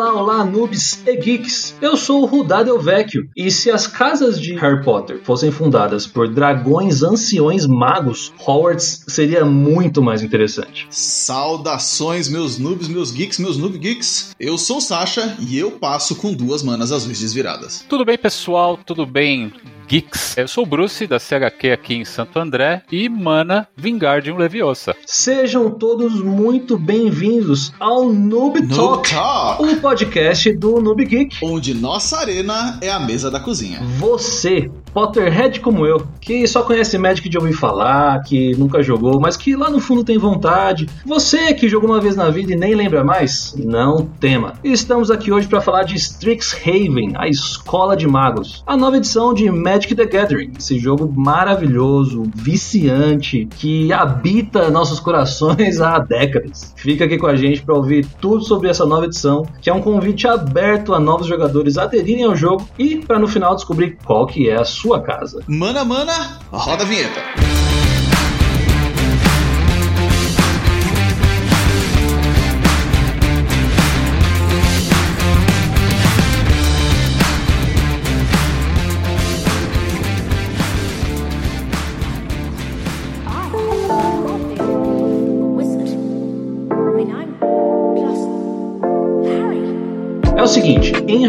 Olá, olá, noobs e geeks! Eu sou o Rudado Vecchio, e se as casas de Harry Potter fossem fundadas por dragões anciões magos, Hogwarts seria muito mais interessante. Saudações, meus noobs, meus geeks, meus noob geeks! Eu sou o Sasha e eu passo com duas manas azuis desviradas. Tudo bem, pessoal? Tudo bem? Geeks. Eu sou o Bruce, da CHQ aqui em Santo André, e Mana Vingardium Leviosa. Sejam todos muito bem-vindos ao Noob, Noob Talk, Talk. o podcast do Noob Geek. Onde nossa arena é a mesa da cozinha. Você, Potterhead como eu, que só conhece Magic de ouvir falar, que nunca jogou, mas que lá no fundo tem vontade. Você que jogou uma vez na vida e nem lembra mais, não tema. Estamos aqui hoje para falar de Strixhaven, a Escola de Magos, a nova edição de Magic the Gathering, esse jogo maravilhoso, viciante, que habita nossos corações há décadas. Fica aqui com a gente para ouvir tudo sobre essa nova edição, que é um convite aberto a novos jogadores aderirem ao jogo e para no final descobrir qual que é a sua casa. Mana, mana, roda a vinheta.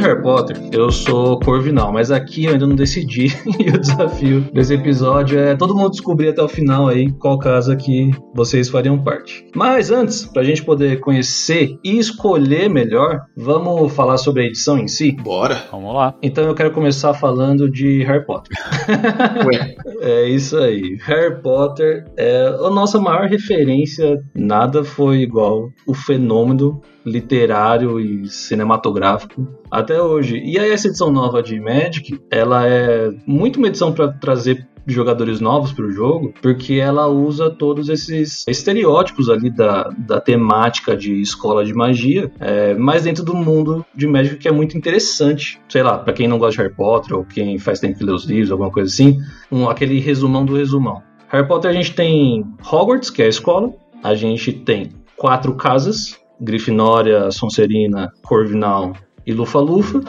Harry Potter eu sou Corvinal, mas aqui eu ainda não decidi e o desafio desse episódio é todo mundo descobrir até o final aí qual casa que vocês fariam parte. Mas antes, pra gente poder conhecer e escolher melhor, vamos falar sobre a edição em si? Bora. Vamos lá. Então eu quero começar falando de Harry Potter. Ué, É isso aí. Harry Potter é a nossa maior referência. Nada foi igual o fenômeno literário e cinematográfico até hoje. E aí essa edição nova de Magic, ela é muito uma edição para trazer jogadores novos para o jogo, porque ela usa todos esses estereótipos ali da, da temática de escola de magia, é, mas dentro do mundo de Magic que é muito interessante. Sei lá, para quem não gosta de Harry Potter ou quem faz tempo que lê os livros, alguma coisa assim, um, aquele resumão do resumão. Harry Potter a gente tem Hogwarts, que é a escola, a gente tem quatro casas, Grifinória, Sonserina, Corvinal e Lufa-Lufa.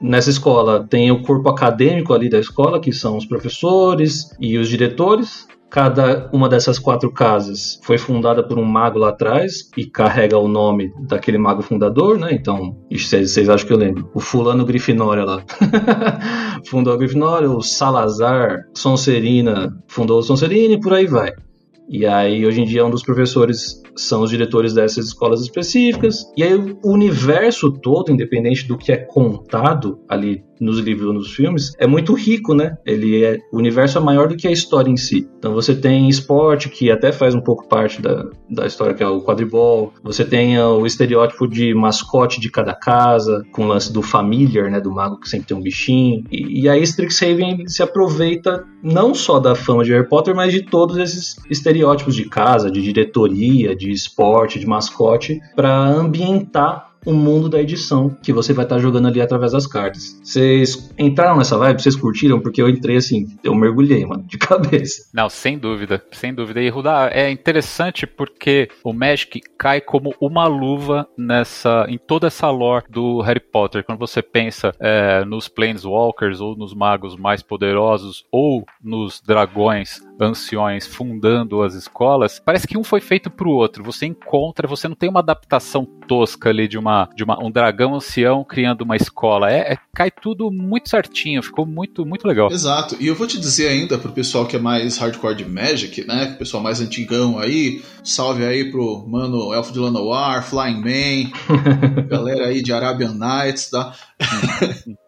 Nessa escola tem o corpo acadêmico ali da escola, que são os professores e os diretores. Cada uma dessas quatro casas foi fundada por um mago lá atrás e carrega o nome daquele mago fundador, né? Então, vocês acham que eu lembro? O fulano Grifinória lá. fundou a Grifinória, o Salazar Sonserina fundou o Sonserina e por aí vai. E aí, hoje em dia, um dos professores são os diretores dessas escolas específicas. E aí, o universo todo, independente do que é contado ali nos livros ou nos filmes, é muito rico, né? Ele é, o universo é maior do que a história em si. Então, você tem esporte, que até faz um pouco parte da, da história, que é o quadribol. Você tem ah, o estereótipo de mascote de cada casa, com o lance do familiar, né? Do mago que sempre tem um bichinho. E, e aí, Strixhaven se aproveita não só da fama de Harry Potter, mas de todos esses estereótipos de casa, de diretoria, de esporte, de mascote, para ambientar o mundo da edição que você vai estar jogando ali através das cartas. Vocês entraram nessa vibe? Vocês curtiram? Porque eu entrei assim, eu mergulhei, mano, de cabeça. Não, sem dúvida, sem dúvida. E Rudá, é interessante porque o Magic cai como uma luva nessa, em toda essa lore do Harry Potter. Quando você pensa é, nos Planeswalkers ou nos magos mais poderosos ou nos dragões anciões fundando as escolas, parece que um foi feito pro outro. Você encontra, você não tem uma adaptação tosca ali de uma de uma, um dragão ancião criando uma escola. É, é- cai tudo muito certinho, ficou muito muito legal. Exato. E eu vou te dizer ainda pro pessoal que é mais hardcore de Magic, né? O pessoal mais antigão aí. Salve aí pro mano Elfo de Lanoir, Flying Man, galera aí de Arabian Nights, tá?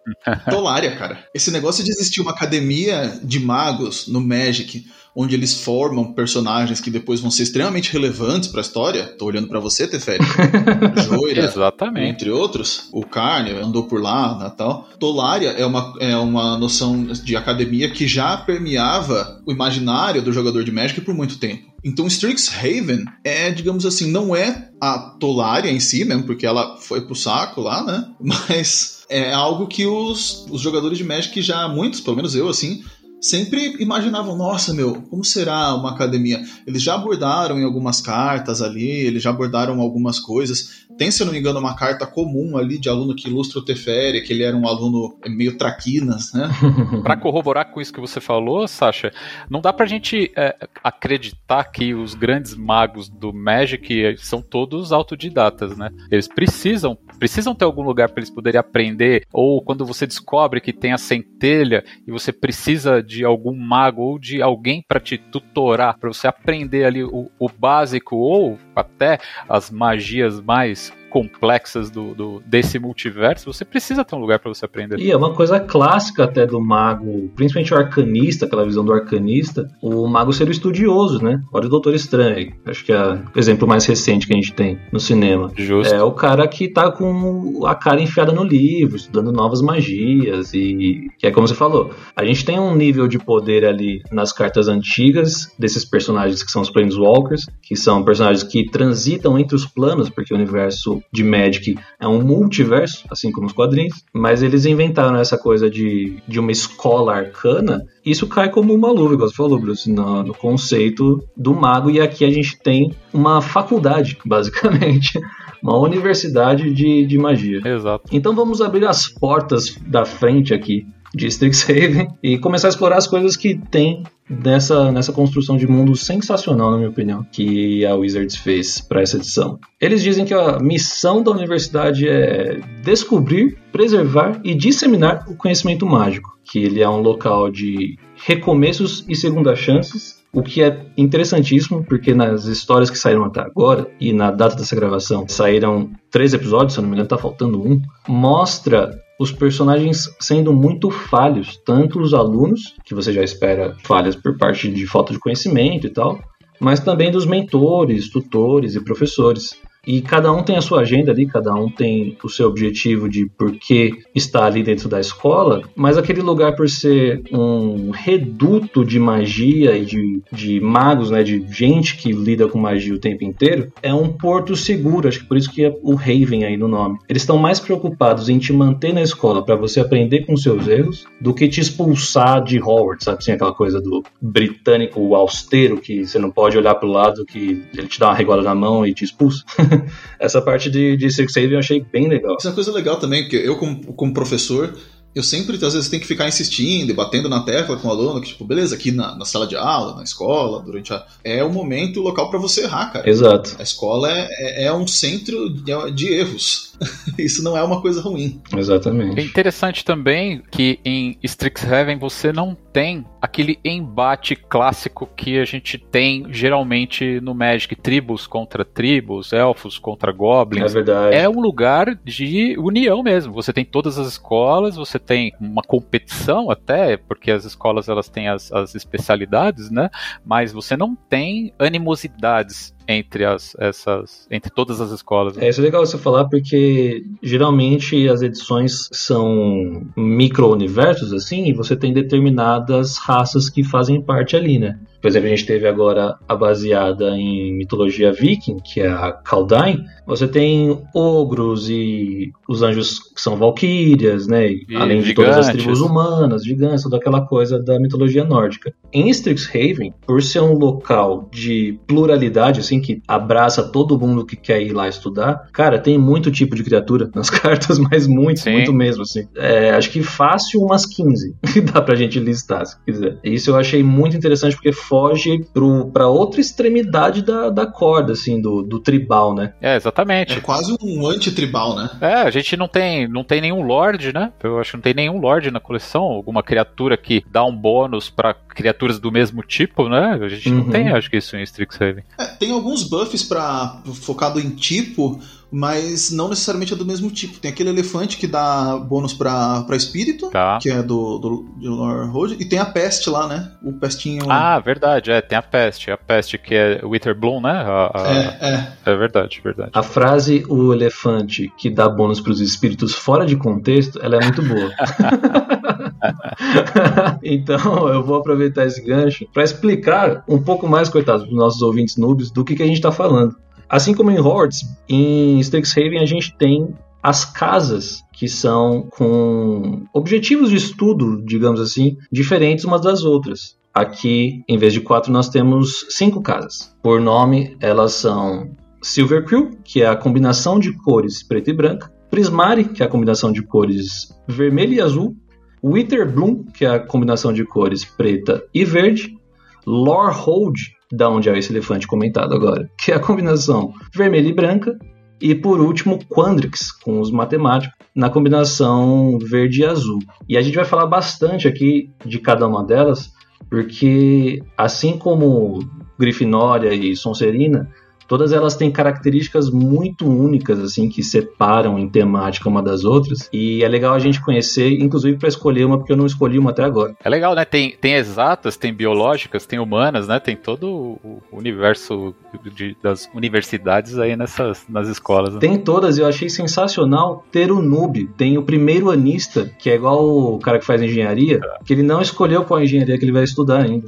Tolária, cara. Esse negócio de existir uma academia de magos no Magic, onde eles formam personagens que depois vão ser extremamente relevantes pra história. Tô olhando pra você, Teferi. Joira, Exatamente. entre outros, o Carne andou por lá, né, tal. Tolária é uma, é uma noção de academia que já permeava o imaginário do jogador de Magic por muito tempo. Então Strixhaven é, digamos assim, não é a Tolária em si mesmo, porque ela foi pro saco lá, né? Mas é algo que os, os jogadores de Magic já, muitos, pelo menos eu, assim, sempre imaginavam, nossa, meu, como será uma academia? Eles já abordaram em algumas cartas ali, eles já abordaram algumas coisas. Tem, se eu não me engano, uma carta comum ali de aluno que ilustra o Teferi, que ele era um aluno meio traquinas, né? Pra corroborar com isso que você falou, Sasha, não dá pra gente é, acreditar que os grandes magos do Magic são todos autodidatas, né? Eles precisam, precisam ter algum lugar para eles poderem aprender, ou quando você descobre que tem a centelha e você precisa de algum mago ou de alguém para te tutorar, para você aprender ali o, o básico ou até as magias mais complexas do, do, desse multiverso, você precisa ter um lugar para você aprender. E é uma coisa clássica até do mago, principalmente o arcanista, aquela visão do arcanista, o mago ser o estudioso, né? Olha o Doutor Estranho, acho que é o exemplo mais recente que a gente tem no cinema. Justo. É o cara que tá com a cara enfiada no livro, estudando novas magias e que é como você falou, a gente tem um nível de poder ali nas cartas antigas desses personagens que são os Planeswalkers, que são personagens que transitam entre os planos, porque o universo de Magic é um multiverso, assim como os quadrinhos, mas eles inventaram essa coisa de, de uma escola arcana. Isso cai como uma luva, igual você falou, Bruce, no, no conceito do mago, e aqui a gente tem uma faculdade, basicamente. Uma universidade de, de magia. Exato. Então vamos abrir as portas da frente aqui de Strixhaven e começar a explorar as coisas que tem nessa, nessa construção de mundo sensacional, na minha opinião, que a Wizards fez para essa edição. Eles dizem que a missão da universidade é descobrir, preservar e disseminar o conhecimento mágico, que ele é um local de recomeços e segundas chances o que é interessantíssimo, porque nas histórias que saíram até agora, e na data dessa gravação, saíram três episódios, se eu não me engano, tá faltando um, mostra os personagens sendo muito falhos, tanto os alunos, que você já espera falhas por parte de falta de conhecimento e tal, mas também dos mentores, tutores e professores. E cada um tem a sua agenda ali, cada um tem o seu objetivo de por que está ali dentro da escola, mas aquele lugar, por ser um reduto de magia e de, de magos, né, de gente que lida com magia o tempo inteiro, é um porto seguro. Acho que por isso que é o Raven aí no nome. Eles estão mais preocupados em te manter na escola para você aprender com seus erros do que te expulsar de Hogwarts, sabe? Assim, aquela coisa do britânico austero que você não pode olhar pro lado que ele te dá uma regola na mão e te expulsa. Essa parte de, de Six Save eu achei bem legal. Isso é uma coisa legal também, porque eu, como, como professor, eu sempre, às vezes, tenho que ficar insistindo e batendo na tecla com o aluno, que, tipo, beleza, aqui na, na sala de aula, na escola, durante a. É o momento e o local para você errar, cara. Exato. A escola é, é, é um centro de, de erros. Isso não é uma coisa ruim. É Exatamente. interessante também que em Strixhaven você não tem aquele embate clássico que a gente tem geralmente no Magic, tribos contra tribos, elfos contra É goblins. verdade. É um lugar de união mesmo. Você tem todas as escolas, você tem uma competição até, porque as escolas elas têm as, as especialidades, né? Mas você não tem animosidades entre as essas entre todas as escolas. É, isso é legal você falar porque geralmente as edições são micro-universos, assim, e você tem determinadas raças que fazem parte ali, né? Por exemplo, a gente teve agora a baseada em mitologia viking, que é a Kaldheim. Você tem ogros e os anjos que são valquírias, né? E Além de todas as gigantes. tribos humanas, gigantes, toda aquela coisa da mitologia nórdica. Em Strixhaven, por ser um local de pluralidade, assim, que abraça todo mundo que quer ir lá estudar, cara, tem muito tipo de criatura nas cartas, mas muito, Sim. muito mesmo, assim. É, acho que fácil umas 15 que dá pra gente listar, se quiser. Isso eu achei muito interessante porque foge pro, pra outra extremidade da, da corda, assim, do, do tribal, né? É, exatamente. É quase um anti-tribal, né? É, a gente não tem, não tem nenhum Lorde, né? Eu acho que não tem nenhum Lorde na coleção, alguma criatura que dá um bônus pra criaturas do mesmo tipo, né? A gente não Uhum. tem, acho que isso em Strixhaven. É, tem alguns buffs para focado em tipo, mas não necessariamente é do mesmo tipo. Tem aquele elefante que dá bônus pra, pra espírito, Tá. que é do, do, do Lord Road, e tem a peste lá, né? O pestinho. Ah, verdade, é, tem a peste, a peste que é Witherbloom, né? A- a- é, é. é verdade, verdade. A frase o elefante que dá bônus pros espíritos fora de contexto, ela é muito boa. então eu vou aproveitar esse gancho para explicar um pouco mais, coitados, dos nossos ouvintes noobs, do que, que a gente está falando. Assim como em Hordes, em Strixhaven a gente tem as casas que são com objetivos de estudo, digamos assim, diferentes umas das outras. Aqui, em vez de quatro, nós temos cinco casas. Por nome, elas são Silver Crew, que é a combinação de cores preta e branca, Prismari, que é a combinação de cores vermelho e azul, Wither Bloom, que é a combinação de cores preta e verde, Lorehold, da onde é esse elefante comentado agora, que é a combinação vermelha e branca, e por último, Quandrix, com os matemáticos, na combinação verde e azul. E a gente vai falar bastante aqui de cada uma delas, porque assim como Grifinória e Sonserina, todas elas têm características muito únicas, assim, que separam em temática uma das outras. E é legal a gente conhecer, inclusive para escolher uma, porque eu não escolhi uma até agora. É legal, né? Tem, tem exatas, tem biológicas, tem humanas, né? Tem todo o universo de, das universidades aí nessas nas escolas. Né? Tem todas, eu achei sensacional ter o noob. Tem o primeiro anista, que é igual o cara que faz engenharia, que ele não escolheu qual engenharia que ele vai estudar ainda.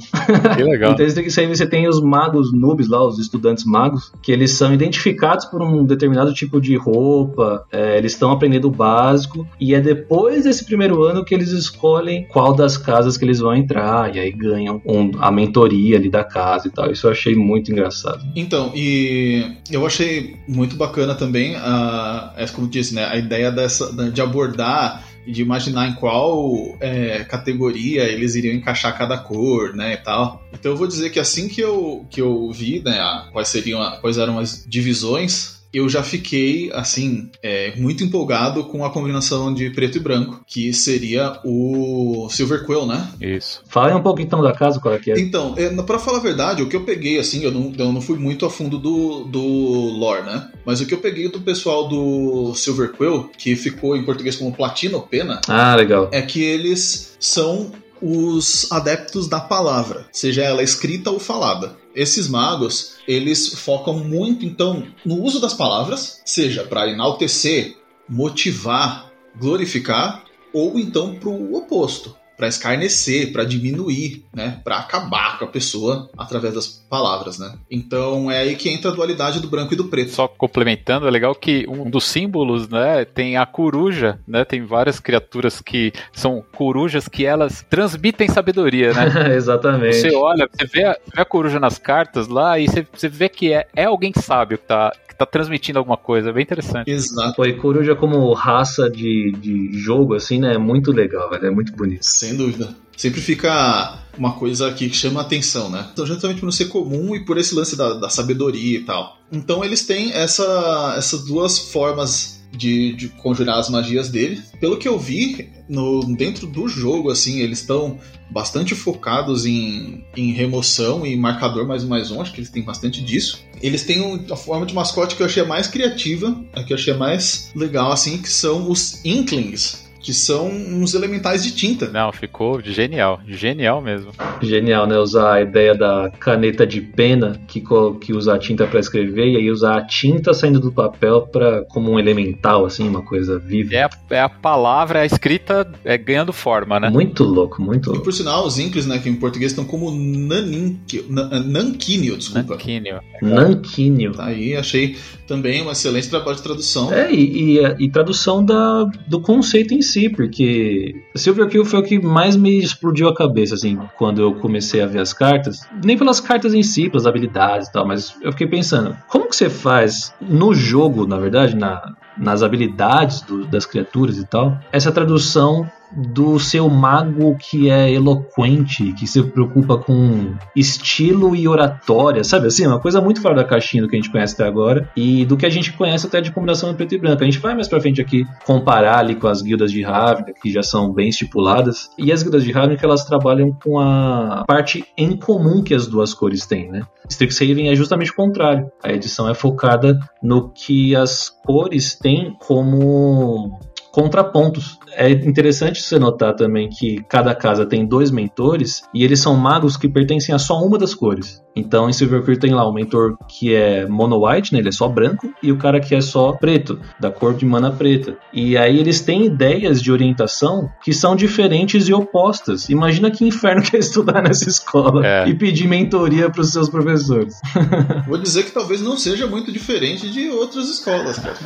Que legal. então você tem os magos noobs lá, os estudantes magos, que eles são identificados por um determinado tipo de roupa, é, eles estão aprendendo o básico, e é depois desse primeiro ano que eles escolhem qual das casas que eles vão entrar, e aí ganham um, a mentoria ali da casa e tal. Isso eu achei muito engraçado. Então, e eu achei muito bacana também, a, é como disse, né, a ideia dessa, de abordar de imaginar em qual é, categoria eles iriam encaixar cada cor, né, e tal. Então eu vou dizer que assim que eu, que eu vi, né, quais seriam, quais eram as divisões eu já fiquei, assim, é, muito empolgado com a combinação de preto e branco, que seria o Silver Quill, né? Isso. Fala aí um pouco então da casa, qual é que é. Então, é, pra falar a verdade, o que eu peguei, assim, eu não, eu não fui muito a fundo do, do lore, né? Mas o que eu peguei do pessoal do Silver Quill, que ficou em português como Platino Pena, Ah, legal. é que eles são os adeptos da palavra, seja ela escrita ou falada. Esses magos, eles focam muito então no uso das palavras, seja para enaltecer, motivar, glorificar, ou então para o oposto, para escarnecer, para diminuir, né, para acabar com a pessoa através das palavras, né? Então é aí que entra a dualidade do branco e do preto. Só complementando, é legal que um dos símbolos, né, tem a coruja, né? Tem várias criaturas que são corujas que elas transmitem sabedoria, né? Exatamente. Você olha, você vê, a, vê a coruja nas cartas lá e você, você vê que é, é alguém sábio que tá, que tá transmitindo alguma coisa. É bem interessante. Exato. Foi coruja como raça de, de jogo, assim, né? É muito legal, velho. É muito bonito. Sem dúvida. Sempre fica uma coisa aqui que chama a atenção, né? Então, justamente por não ser comum e por esse lance da, da sabedoria e tal. Então, eles têm essa, essas duas formas de, de conjurar as magias dele. Pelo que eu vi, no, dentro do jogo, assim, eles estão bastante focados em, em remoção e marcador mais um mais um. Acho que eles têm bastante disso. Eles têm um- a forma de mascote que eu achei mais criativa, a que eu achei mais legal, assim, que são os Inklings. Que são uns elementais de tinta. Não, ficou genial. Genial mesmo. Genial, né? Usar a ideia da caneta de pena que, que usa a tinta para escrever e aí usar a tinta saindo do papel para como um elemental, assim, uma coisa viva. É a, é a palavra, a escrita é ganhando forma, né? Muito louco, muito E louco. por sinal, os Inklings, né, que em português estão como naninque- na- Nanquínio, desculpa. Nanquínio. Nanquínio. Tá aí, achei também um excelente trabalho de tradução. É, e, e- e tradução da, do conceito em si, porque Silver Kill foi o que mais me explodiu a cabeça, assim, quando eu comecei a ver as cartas. Nem pelas cartas em si, pelas habilidades e tal, mas eu fiquei pensando, como que você faz no jogo, na verdade, na, nas habilidades do- das criaturas e tal, essa tradução do seu mago que é eloquente, que se preocupa com estilo e oratória, sabe assim? Uma coisa muito fora da caixinha do que a gente conhece até agora e do que a gente conhece até de combinação em preto e branco. A gente vai mais pra frente aqui comparar ali com as guildas de Ravnica, que já são bem estipuladas. E as guildas de Ravnica, elas trabalham com a parte em comum que as duas cores têm, né? Strixhaven é justamente o contrário. A edição é focada no que as cores têm como contrapontos. É interessante você notar também que cada casa tem dois mentores e eles são magos que pertencem a só uma das cores. Então em Silverclear tem lá o mentor que é mono white, né? Ele é só branco, e o cara que é só preto, da cor de mana preta. E aí eles têm ideias de orientação que são diferentes e opostas. Imagina que inferno que é estudar nessa escola É. e pedir mentoria para os seus professores. Vou dizer que talvez não seja muito diferente de outras escolas, cara.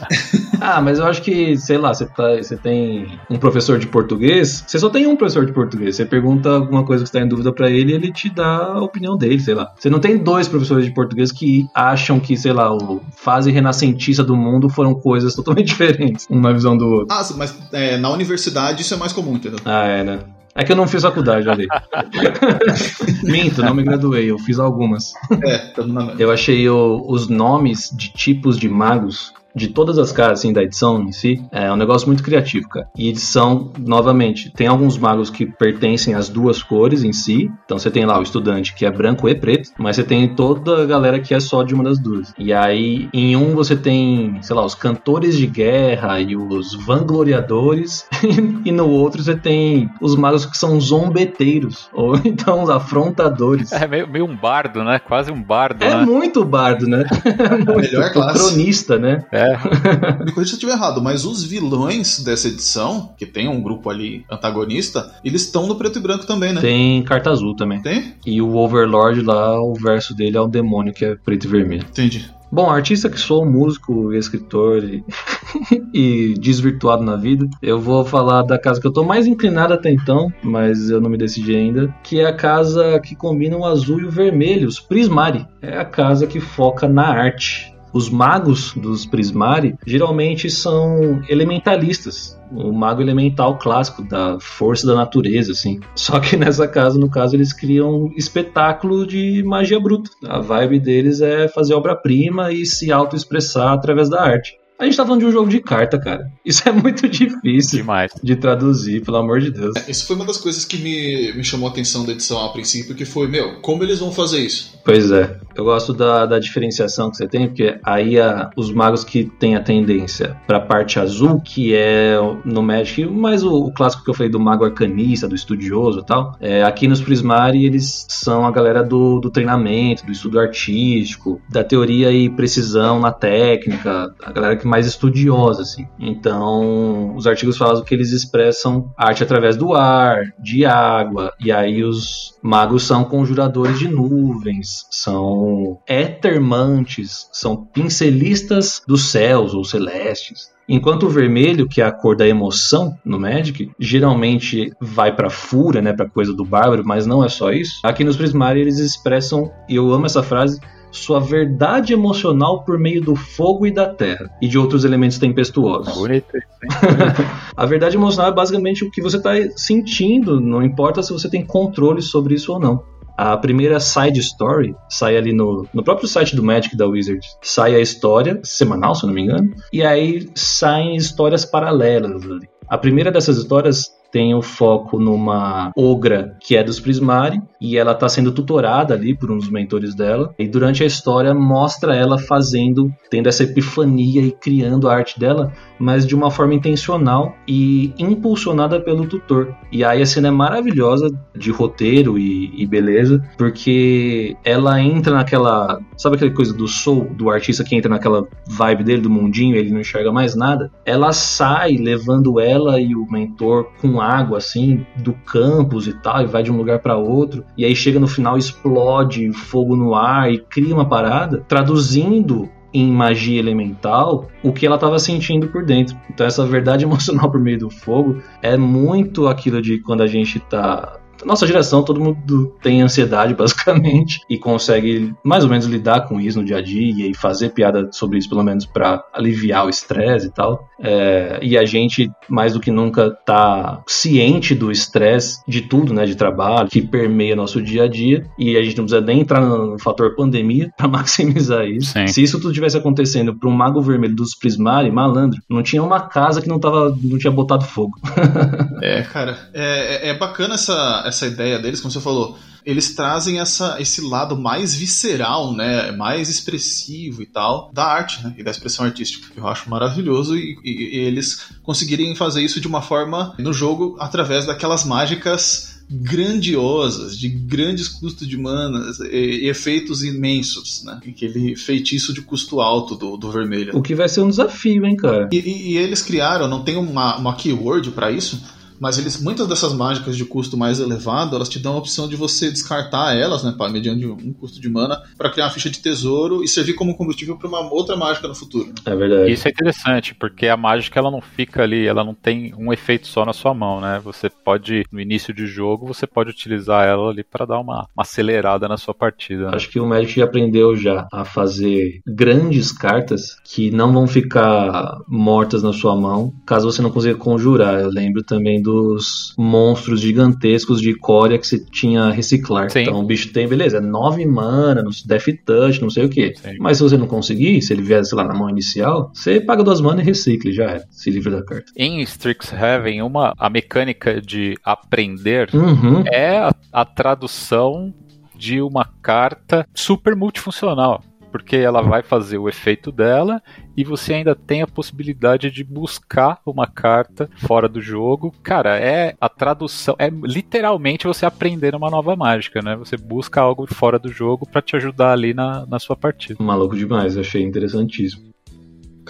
Ah, mas eu acho que, sei lá, você, tá, você tem um professor de português, você só tem um professor de português. Você pergunta alguma coisa que você tá em dúvida pra ele, ele te dá a opinião dele, sei lá. Você não tem dois professores de português que acham que, sei lá, o fase renascentista do mundo foram coisas totalmente diferentes, um na visão do outro. Ah, mas é, na universidade isso é mais comum, entendeu? Ah, é, né? É que eu não fiz faculdade, olha. Minto, não me graduei, eu fiz algumas. É, Eu achei o- os nomes de tipos de magos de todas as casas assim, da edição em si é um negócio muito criativo, cara. E são, novamente, tem alguns magos que pertencem às duas cores em si. Então você tem lá o estudante que é branco e preto, mas você tem toda a galera que é só de uma das duas. E aí, em um você tem, sei lá, os cantores de guerra e os vangloriadores, e no outro você tem os magos que são zombeteiros, ou então os afrontadores. É meio, meio um bardo, né? Quase um bardo, É né? muito bardo, né? É muito melhor classe. cronista, né? É. Me corrija se eu estiver errado, mas os vilões dessa edição, que tem um grupo ali antagonista, eles estão no preto e branco também, né? Tem carta azul também. Tem? E o Overlord lá, o verso dele é o demônio, que é preto e vermelho. Entendi. Bom, artista que sou, músico e escritor e, e desvirtuado na vida, eu vou falar da casa que eu tô mais inclinado até então, mas eu não me decidi ainda, que é a casa que combina o azul e o vermelho, os Prismari. É a casa que foca na arte. Os magos dos Prismari geralmente são elementalistas. O mago elemental clássico, da força da natureza, assim. Só que nessa casa, no caso, eles criam um espetáculo de magia bruta. A vibe deles é fazer obra-prima e se auto-expressar através da arte. A gente tá falando de um jogo de carta, cara. Isso é muito difícil Demais. de traduzir, pelo amor de Deus. Isso foi uma das coisas que me, me chamou a atenção da edição a princípio, que foi, meu, como eles vão fazer isso? Pois é. Eu gosto da, da diferenciação que você tem, porque aí a- os magos que têm a tendência pra parte azul, que é no Magic, mais o, o clássico que eu falei do mago arcanista, do estudioso e tal, é, aqui nos Prismari eles são a galera do, do treinamento, do estudo artístico, da teoria e precisão na técnica, a galera que é mais estudiosa, assim. Então, os artigos falam que eles expressam arte através do ar, de água, e aí os magos são conjuradores de nuvens, são etermantes, são pincelistas dos céus ou celestes. Enquanto o vermelho, que é a cor da emoção no Magic, geralmente vai pra fúria, né, pra coisa do bárbaro, mas não é só isso. Aqui nos Prismari eles expressam, e eu amo essa frase, sua verdade emocional por meio do fogo e da terra e de outros elementos tempestuosos. Bonito. A verdade emocional é basicamente o que você está sentindo, não importa se você tem controle sobre isso ou não. A primeira side story sai ali no, no próprio site do Magic da Wizard. Sai a história, semanal, se eu não me engano, e aí saem histórias paralelas ali. A primeira dessas histórias tem o foco numa ogra que é dos Prismari e ela está sendo tutorada ali por uns mentores dela e durante a história mostra ela fazendo, tendo essa epifania e criando a arte dela, mas de uma forma intencional e impulsionada pelo tutor. E aí a cena é maravilhosa de roteiro e, e beleza, porque ela entra naquela, sabe aquela coisa do soul do artista que entra naquela vibe dele do mundinho, ele não enxerga mais nada. Ela sai levando ela e o mentor com água assim do campus e tal, e vai de um lugar para outro, e aí chega no final explode fogo no ar e cria uma parada, traduzindo em magia elemental o que ela estava sentindo por dentro. Então essa verdade emocional por meio do fogo é muito aquilo de quando a gente tá nossa geração, todo mundo tem ansiedade, basicamente, e consegue mais ou menos lidar com isso no dia a dia e fazer piada sobre isso, pelo menos para aliviar o estresse e tal. É, e a gente, mais do que nunca, tá ciente do estresse de tudo, né, de trabalho, que permeia nosso dia a dia, e a gente não precisa nem entrar no fator pandemia para maximizar isso. Sim. Se isso tudo tivesse acontecendo para um mago vermelho dos Prismari, malandro, não tinha uma casa que não, tava, não tinha botado fogo. É, cara, é, é- é bacana essa, essa ideia deles, como você falou. eles trazem essa, esse lado mais visceral, né, mais expressivo e tal, da arte, né, e da expressão artística. Eu acho maravilhoso e, e, e eles conseguirem fazer isso de uma forma no jogo através daquelas mágicas grandiosas, de grandes custos de manas e, e efeitos imensos, né? Aquele feitiço de custo alto do, do vermelho. O que vai ser um desafio, hein, cara? E, e, e eles criaram, não tem uma, uma keyword para isso, mas eles muitas dessas mágicas de custo mais elevado, elas te dão a opção de você descartar elas, né, para mediante um custo de mana, para criar uma ficha de tesouro e servir como combustível para uma outra mágica no futuro. É verdade. Isso é interessante, porque a mágica ela não fica ali, ela não tem um efeito só na sua mão, né? Você pode, no início de jogo, você pode utilizar ela ali para dar uma, uma, acelerada na sua partida. Né? Acho que o Magic aprendeu já a fazer grandes cartas que não vão ficar mortas na sua mão, caso você não consiga conjurar. Eu lembro também do dos monstros gigantescos de Coreia que você tinha reciclar. Sim. Então o bicho tem, beleza, é 9 mana, Death Touch, não sei o que. Mas se você não conseguir, se ele vier, sei lá, na mão inicial, você paga duas mana e recicle, já é. Se livra da carta. Em Strixhaven, uma, a mecânica de aprender uhum. é a, a tradução de uma carta super multifuncional porque ela vai fazer o efeito dela e você ainda tem a possibilidade de buscar uma carta fora do jogo. Cara, é a tradução, é literalmente você aprender uma nova mágica, né? Você busca algo fora do jogo para te ajudar ali na, na sua partida. Maluco demais, achei interessantíssimo.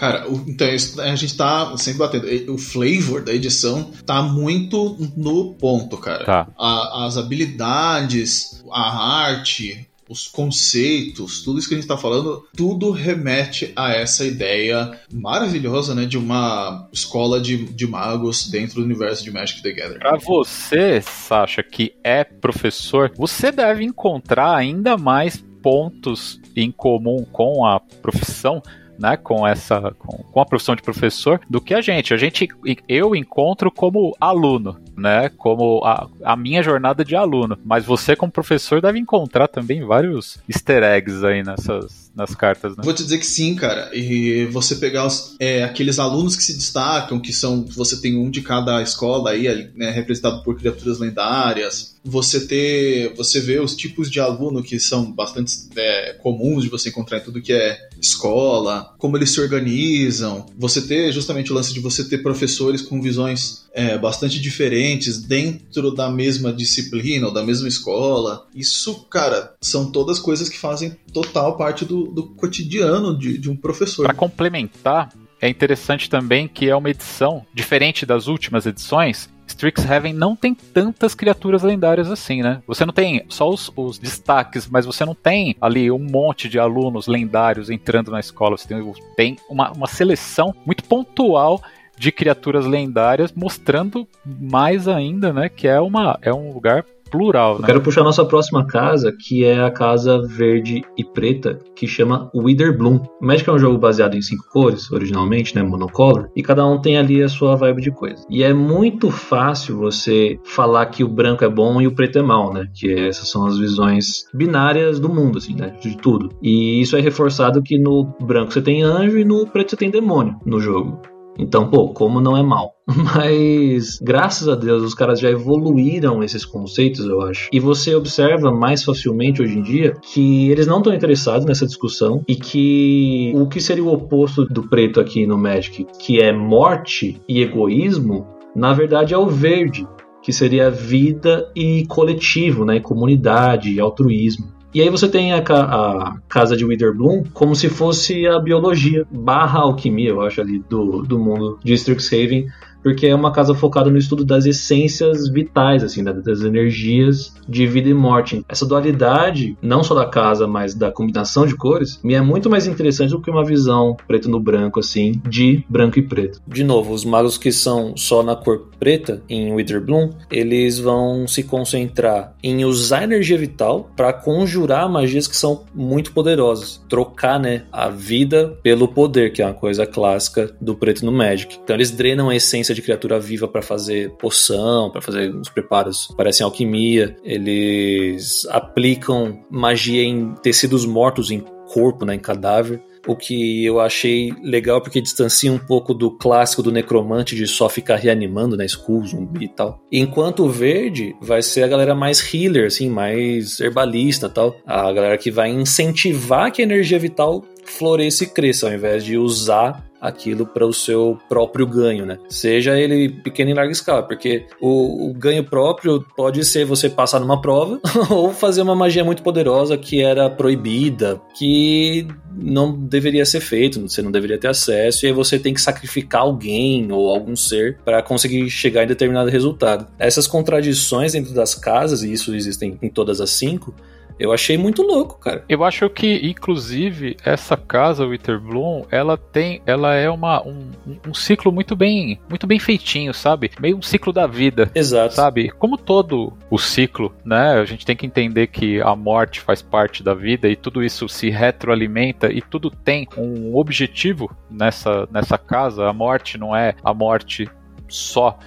Cara, então a gente tá sempre batendo. O flavor da edição tá muito no ponto, cara. Tá. A, as habilidades, a arte, os conceitos, tudo isso que a gente está falando, tudo remete a essa ideia maravilhosa, né, de uma escola de, de magos dentro do universo de Magic the Gathering. Para você, Sasha, que é professor, você deve encontrar ainda mais pontos em comum com a profissão né, com essa com, com, a profissão de professor do que a gente. A gente eu encontro como aluno, né, como a, a minha jornada de aluno, mas você como professor deve encontrar também vários easter eggs aí nessas nas cartas, né? Vou te dizer que sim, cara. E você pegar os, é, aqueles alunos que se destacam, que são você tem um de cada escola aí, né, representado por criaturas lendárias, você ter, você vê os tipos de aluno que são bastante é, comuns de você encontrar em tudo que é escola, como eles se organizam, você ter justamente o lance de você ter professores com visões é, bastante diferentes dentro da mesma disciplina ou da mesma escola. Isso, cara, são todas coisas que fazem total parte do, do cotidiano de, de um professor. Para complementar, é interessante também que é uma edição diferente das últimas edições Strixhaven não tem tantas criaturas lendárias assim, né? Você não tem só os, os, destaques, mas você não tem ali um monte de alunos lendários entrando na escola. Você tem, tem uma, uma seleção muito pontual de criaturas lendárias, mostrando mais ainda, né, que é, uma, é um lugar plural. Eu né? quero puxar a nossa próxima casa, que é a casa verde e preta, que chama Wither Bloom. Magic é um jogo baseado em cinco cores, originalmente, né, monocolor, e cada um tem ali a sua vibe de coisa. E é muito fácil você falar que o branco é bom e o preto é mal, né? Que essas são as visões binárias do mundo, assim, né? De tudo. E isso é reforçado que no branco você tem anjo e no preto você tem demônio no jogo. Então, pô, como não é mal? Mas, graças a Deus, os caras já evoluíram esses conceitos, eu acho. E você observa mais facilmente hoje em dia que eles não estão interessados nessa discussão e que o que seria o oposto do preto aqui no Magic, que é morte e egoísmo, na verdade é o verde, que seria vida e coletivo, né? Comunidade e altruísmo. E aí você tem a, a casa de Witherbloom como se fosse a biologia barra alquimia, eu acho, ali do, do mundo de Strixhaven porque é uma casa focada no estudo das essências vitais, assim, né, das energias de vida e morte. Essa dualidade, não só da casa, mas da combinação de cores, me é muito mais interessante do que uma visão preto no branco, assim, de branco e preto. De novo, os magos que são só na cor preta, em Witherbloom, eles vão se concentrar em usar energia vital para conjurar magias que são muito poderosas. Trocar, né, a vida pelo poder, que é uma coisa clássica do preto no Magic. Então eles drenam a essência de criatura viva para fazer poção, para fazer os preparos, parecem alquimia. Eles aplicam magia em tecidos mortos, em corpo, né, em cadáver. o que eu achei legal porque distancia um pouco do clássico do necromante de só ficar reanimando, né, skull, zumbi e tal. Enquanto o verde vai ser a galera mais healer, assim, mais herbalista tal. A galera que vai incentivar que a energia vital floresça e cresça, ao invés de usar aquilo para o seu próprio ganho, né? Seja ele pequeno em larga escala, porque o, o, ganho próprio pode ser você passar numa prova ou fazer uma magia muito poderosa que era proibida, que não deveria ser feito, você não deveria ter acesso, e aí você tem que sacrificar alguém ou algum ser para conseguir chegar em determinado resultado. Essas contradições dentro das casas, e isso existem em todas as cinco, eu achei muito louco, cara. Eu acho que, inclusive, essa casa Witherbloom, ela tem, ela é uma, um, um ciclo muito bem, muito bem feitinho, sabe? Meio um ciclo da vida. Exato. Sabe? Como todo o ciclo, né? A gente tem que entender que a morte faz parte da vida e tudo isso se retroalimenta e tudo tem um objetivo nessa, nessa casa. A morte não é a morte só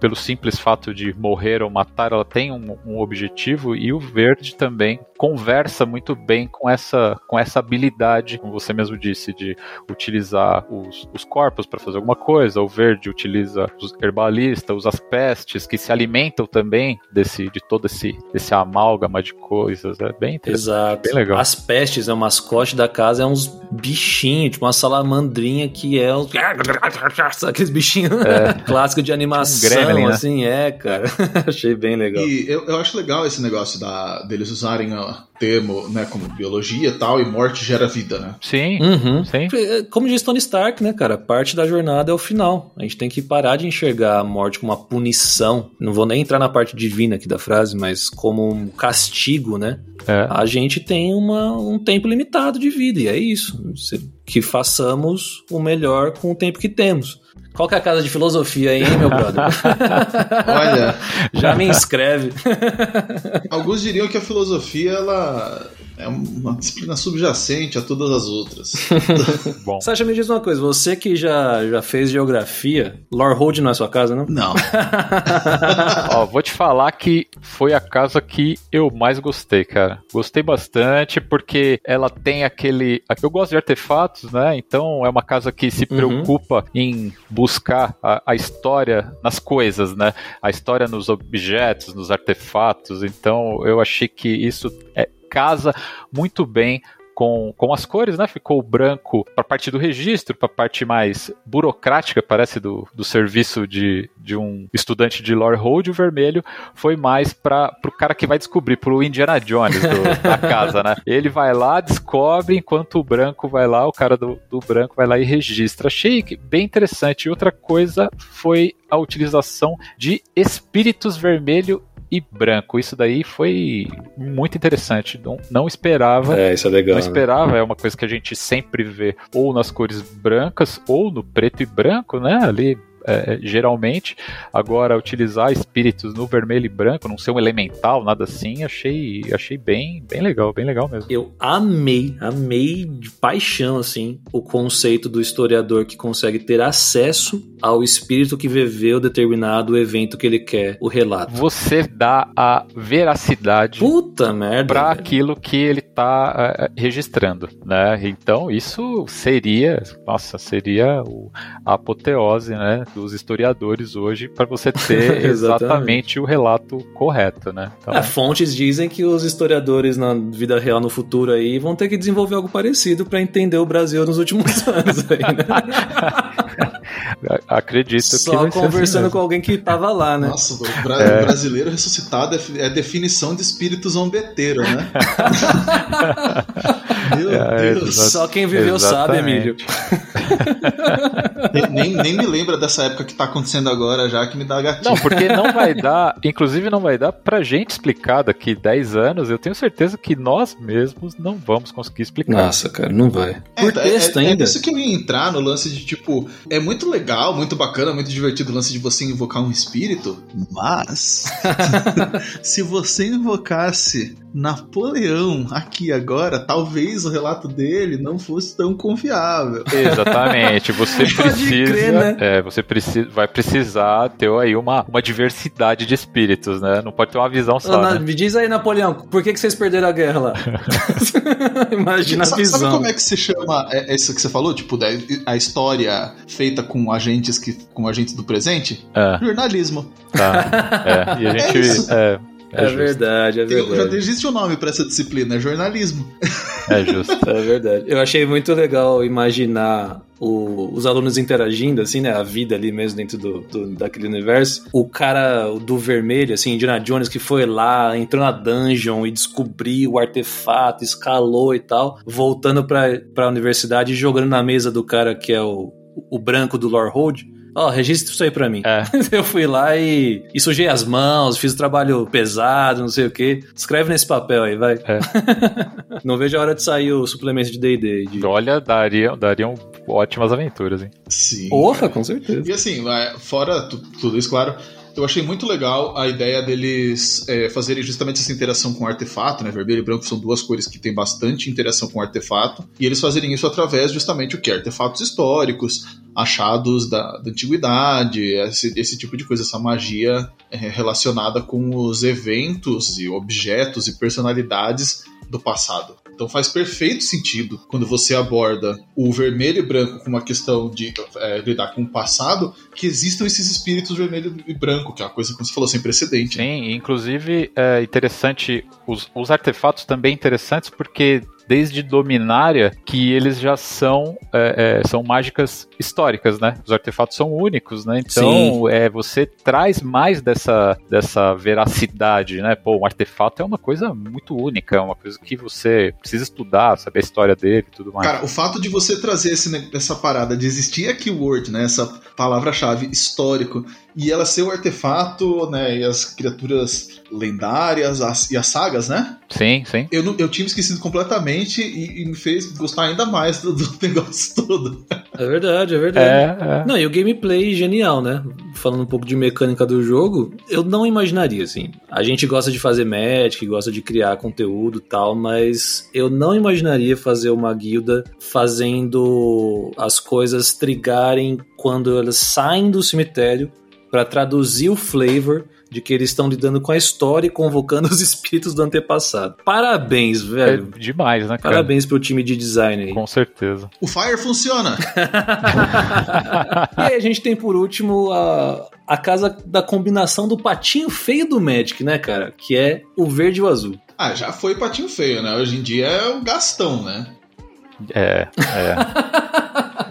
pelo simples fato de morrer ou matar, ela tem um, um, objetivo e o verde também conversa muito bem com essa, com essa habilidade, como você mesmo disse, de utilizar os, os corpos para fazer alguma coisa. O verde utiliza os herbalistas, os pestes que se alimentam também desse, de todo esse, esse amálgama de coisas. É bem interessante. Exato. Bem legal. As pestes, é o mascote da casa, é uns bichinhos, tipo uma salamandrinha que é os... aqueles bichinhos é. clássicos de animação. Um Gremlin, né? assim, é, cara. Achei bem legal. E eu, eu acho legal esse negócio da, deles usarem o termo, né, como biologia e tal, e morte gera vida, né? Sim, uhum. sim. É, como diz Tony Stark, né, cara? Parte da jornada é o final. A gente tem que parar de enxergar a morte como uma punição. Não vou nem entrar na parte divina aqui da frase, mas como um castigo, né? É. A gente tem uma, um tempo limitado de vida, e é isso. Que façamos o melhor com o tempo que temos. Qual que é a casa de filosofia aí, hein, meu brother? Olha. Já me inscreve. Alguns diriam que a filosofia, ela é uma disciplina subjacente a todas as outras. Bom. Sasha, me diz uma coisa, você que já, já fez geografia, Lorhold não é sua casa, não? Não. Ó, vou te falar que foi a casa que eu mais gostei, cara. Gostei bastante porque ela tem aquele... Eu gosto de artefatos, né? Então é uma casa que se uhum. preocupa uhum. em buscar a, a história nas coisas, né? A história nos objetos, nos artefatos. Então eu achei que isso é, casa muito bem com, com as cores, né? Ficou o branco para a parte do registro, para a parte mais burocrática, parece, do, do serviço de, de um estudante de lore hold, o vermelho foi mais para o cara que vai descobrir, para o Indiana Jones do, da casa, né? Ele vai lá, descobre, enquanto o branco vai lá, o cara do, do branco vai lá e registra. Achei bem interessante. E outra coisa foi a utilização de espíritos vermelho e branco. Isso daí foi muito interessante. Não, não esperava. É, isso é legal. Não né? esperava, é uma coisa que a gente sempre vê ou nas cores brancas ou no preto e branco, né? Ali é, é, geralmente. Agora, utilizar espíritos no vermelho e branco, não ser um elemental, nada assim, achei, achei bem, bem legal, bem legal mesmo. Eu amei, amei de paixão, assim, o conceito do historiador que consegue ter acesso ao espírito que viveu determinado evento que ele quer, o relato. Você dá a veracidade Puta merda, para aquilo que ele tá uh, registrando, né? Então, isso seria, nossa, seria o, a apoteose, né? Dos historiadores hoje para você ter exatamente o relato correto, né? Então... É, fontes dizem que os historiadores na vida real no futuro aí vão ter que desenvolver algo parecido para entender o Brasil nos últimos anos aí, né? Acredito Só que conversando assim com alguém que tava lá, né? Nossa, o bra é. brasileiro ressuscitado é, é definição de espírito zombeteiro, né? Meu é, Deus. Só quem viveu Exatamente. sabe, Emílio. nem, nem me lembra dessa época que tá acontecendo agora já que me dá gatinho. Não, porque não vai dar, inclusive não vai dar pra gente explicar daqui 10 anos, eu tenho certeza que nós mesmos não vamos conseguir explicar. Nossa, cara, não vai. É, Por é, texto é, ainda. É isso que eu ia entrar no lance de tipo, é muito legal, muito bacana, muito divertido o lance de você invocar um espírito, mas se você invocasse Napoleão, aqui agora, talvez o relato dele não fosse tão confiável. Exatamente. Você precisa, crer, né? é, você precisa, vai precisar ter aí uma, uma diversidade de espíritos, né? Não pode ter uma visão só. na- né? Me diz aí, Napoleão, por que, que vocês perderam a guerra lá? Imagina a Sabe, sabe visão. como é que se chama é, isso que você falou? Tipo, da, a história feita com agentes que com agentes do presente? É, Jornalismo. tá. É, e a É gente. isso. É, é, É verdade, é Tem- já verdade. existe um nome pra essa disciplina, é jornalismo. É justo. É verdade. Eu achei muito legal imaginar o- os alunos interagindo, assim, né? A vida ali mesmo dentro do, do- daquele universo. O cara do vermelho, assim, Indiana Jones, que foi lá, entrou na dungeon e descobriu o artefato, escalou e tal, voltando pra, pra universidade e jogando na mesa do cara que é o, o branco do Lord Hold. Ó, registra isso aí pra mim. É. Eu fui lá e, e sujei as mãos, fiz o trabalho pesado, não sei o quê. Escreve nesse papel aí, vai. É. não vejo a hora de sair o suplemento de D&D. De... Olha, dariam, dariam ótimas aventuras, hein? Sim. Porra, com certeza. E assim, fora tu- tudo isso, claro, eu achei muito legal a ideia deles é, fazerem justamente essa interação com artefato, né? Vermelho e branco são duas cores que têm bastante interação com artefato, e eles fazerem isso através justamente o que? Artefatos históricos, achados da, da antiguidade, esse, esse tipo de coisa, essa magia é, relacionada com os eventos e objetos e personalidades do passado. Então faz perfeito sentido quando você aborda o vermelho e branco com uma questão de é, lidar com o passado, que existam esses espíritos vermelho e branco, que é uma coisa, como você falou, sem precedente. né? Sim, inclusive é interessante, os, os artefatos também interessantes porque desde Dominária que eles já são é, é, são mágicas históricas, né? Os artefatos são únicos, né? Então é, você traz mais dessa, dessa veracidade, né? Pô, um artefato é uma coisa muito única, é uma coisa que você precisa estudar, saber a história dele e tudo mais. Cara, o fato de você trazer esse, essa parada de existir a keyword, né, essa palavra-chave histórico, e ela ser o artefato, né, e as criaturas lendárias as- e as sagas, né? Sim, sim. Eu, eu tinha esquecido completamente e, e me fez gostar ainda mais do, do negócio todo. É verdade, é verdade. É, é. Não, e o gameplay genial, né? Falando um pouco de mecânica do jogo, eu não imaginaria, assim. A gente gosta de fazer Magic, gosta de criar conteúdo e tal, mas eu não imaginaria fazer uma guilda fazendo as coisas trigarem quando elas saem do cemitério pra traduzir o flavor de que eles estão lidando com a história e convocando os espíritos do antepassado. Parabéns, É velho. demais, né, cara? Parabéns pro time de design aí. Com certeza. O Fire funciona! E aí a gente tem por último a, a casa da combinação do patinho feio do Magic, né, cara? Que é o verde e o azul. Ah, já foi patinho feio, né? Hoje em dia é o Gastão, né? É, é.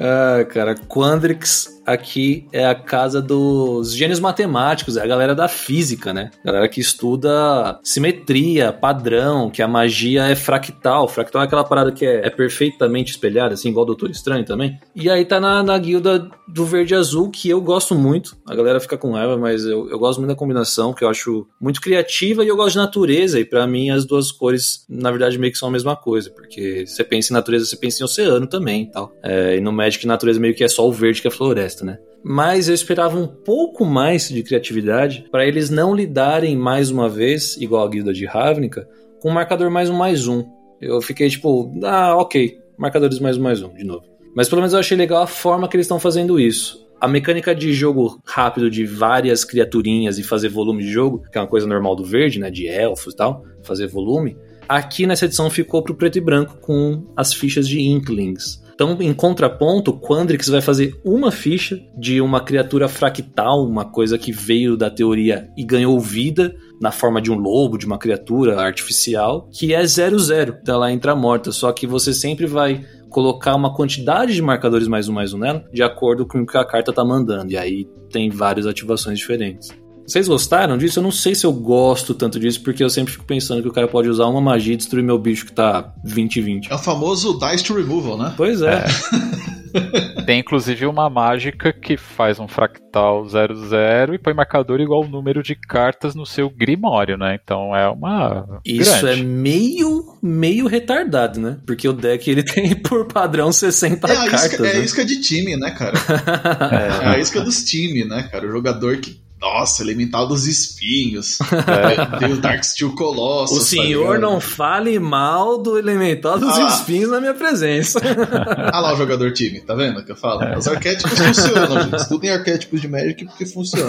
Ah, cara, Quandrix aqui é a casa dos gênios matemáticos, é a galera da física, né? Galera que estuda simetria, padrão, que a magia é fractal. Fractal é aquela parada que é, é perfeitamente espelhada, assim, igual o Doutor Estranho também. E aí tá na, na guilda do verde azul, que eu gosto muito. A galera fica com raiva, mas eu, eu gosto muito da combinação, que eu acho muito criativa e eu gosto de natureza. E pra mim as duas cores, na verdade, meio que são a mesma coisa, porque você pensa em natureza, você pensa em oceano também e tal. É, e no Magic, natureza meio que é só o verde que é a floresta, né? Mas eu esperava um pouco mais de criatividade para eles não lidarem mais uma vez, igual a guilda de Ravnica, com marcador mais um mais um. Eu fiquei tipo, ah, ok, marcadores mais um mais um, de novo. Mas pelo menos eu achei legal a forma que eles estão fazendo isso. A mecânica de jogo rápido de várias criaturinhas e fazer volume de jogo, que é uma coisa normal do verde, né, de elfos e tal, fazer volume, aqui nessa edição ficou pro preto e branco com as fichas de Inklings. Então, em contraponto, o Quandrix vai fazer uma ficha de uma criatura fractal, uma coisa que veio da teoria e ganhou vida na forma de um lobo, de uma criatura artificial, que é 0-0. Então ela entra morta, só que você sempre vai colocar uma quantidade de marcadores mais um mais um nela, de acordo com o que a carta tá mandando. E aí tem várias ativações diferentes. Vocês gostaram disso? Eu não sei se eu gosto tanto disso, porque eu sempre fico pensando que o cara pode usar uma magia e destruir meu bicho que tá 20-20. É o famoso Dice to Removal, né? Pois é. Tem inclusive uma mágica que faz um fractal 00 e põe marcador igual o número de cartas no seu grimório, né? Então é uma. Isso grande. é meio, meio retardado, né? Porque o deck ele tem por padrão 60 É cartas. isca, é a né? isca de time, né, cara? É a isca dos times, né, cara? O jogador que Nossa, Elemental dos Espinhos. É, Tem o Dark Steel Colossus. O senhor tá não fale mal do elemental dos Ah. espinhos na minha presença. Ah lá o jogador time, tá vendo que eu falo? Os arquétipos funcionam, gente. Estudem arquétipos de Magic porque funciona.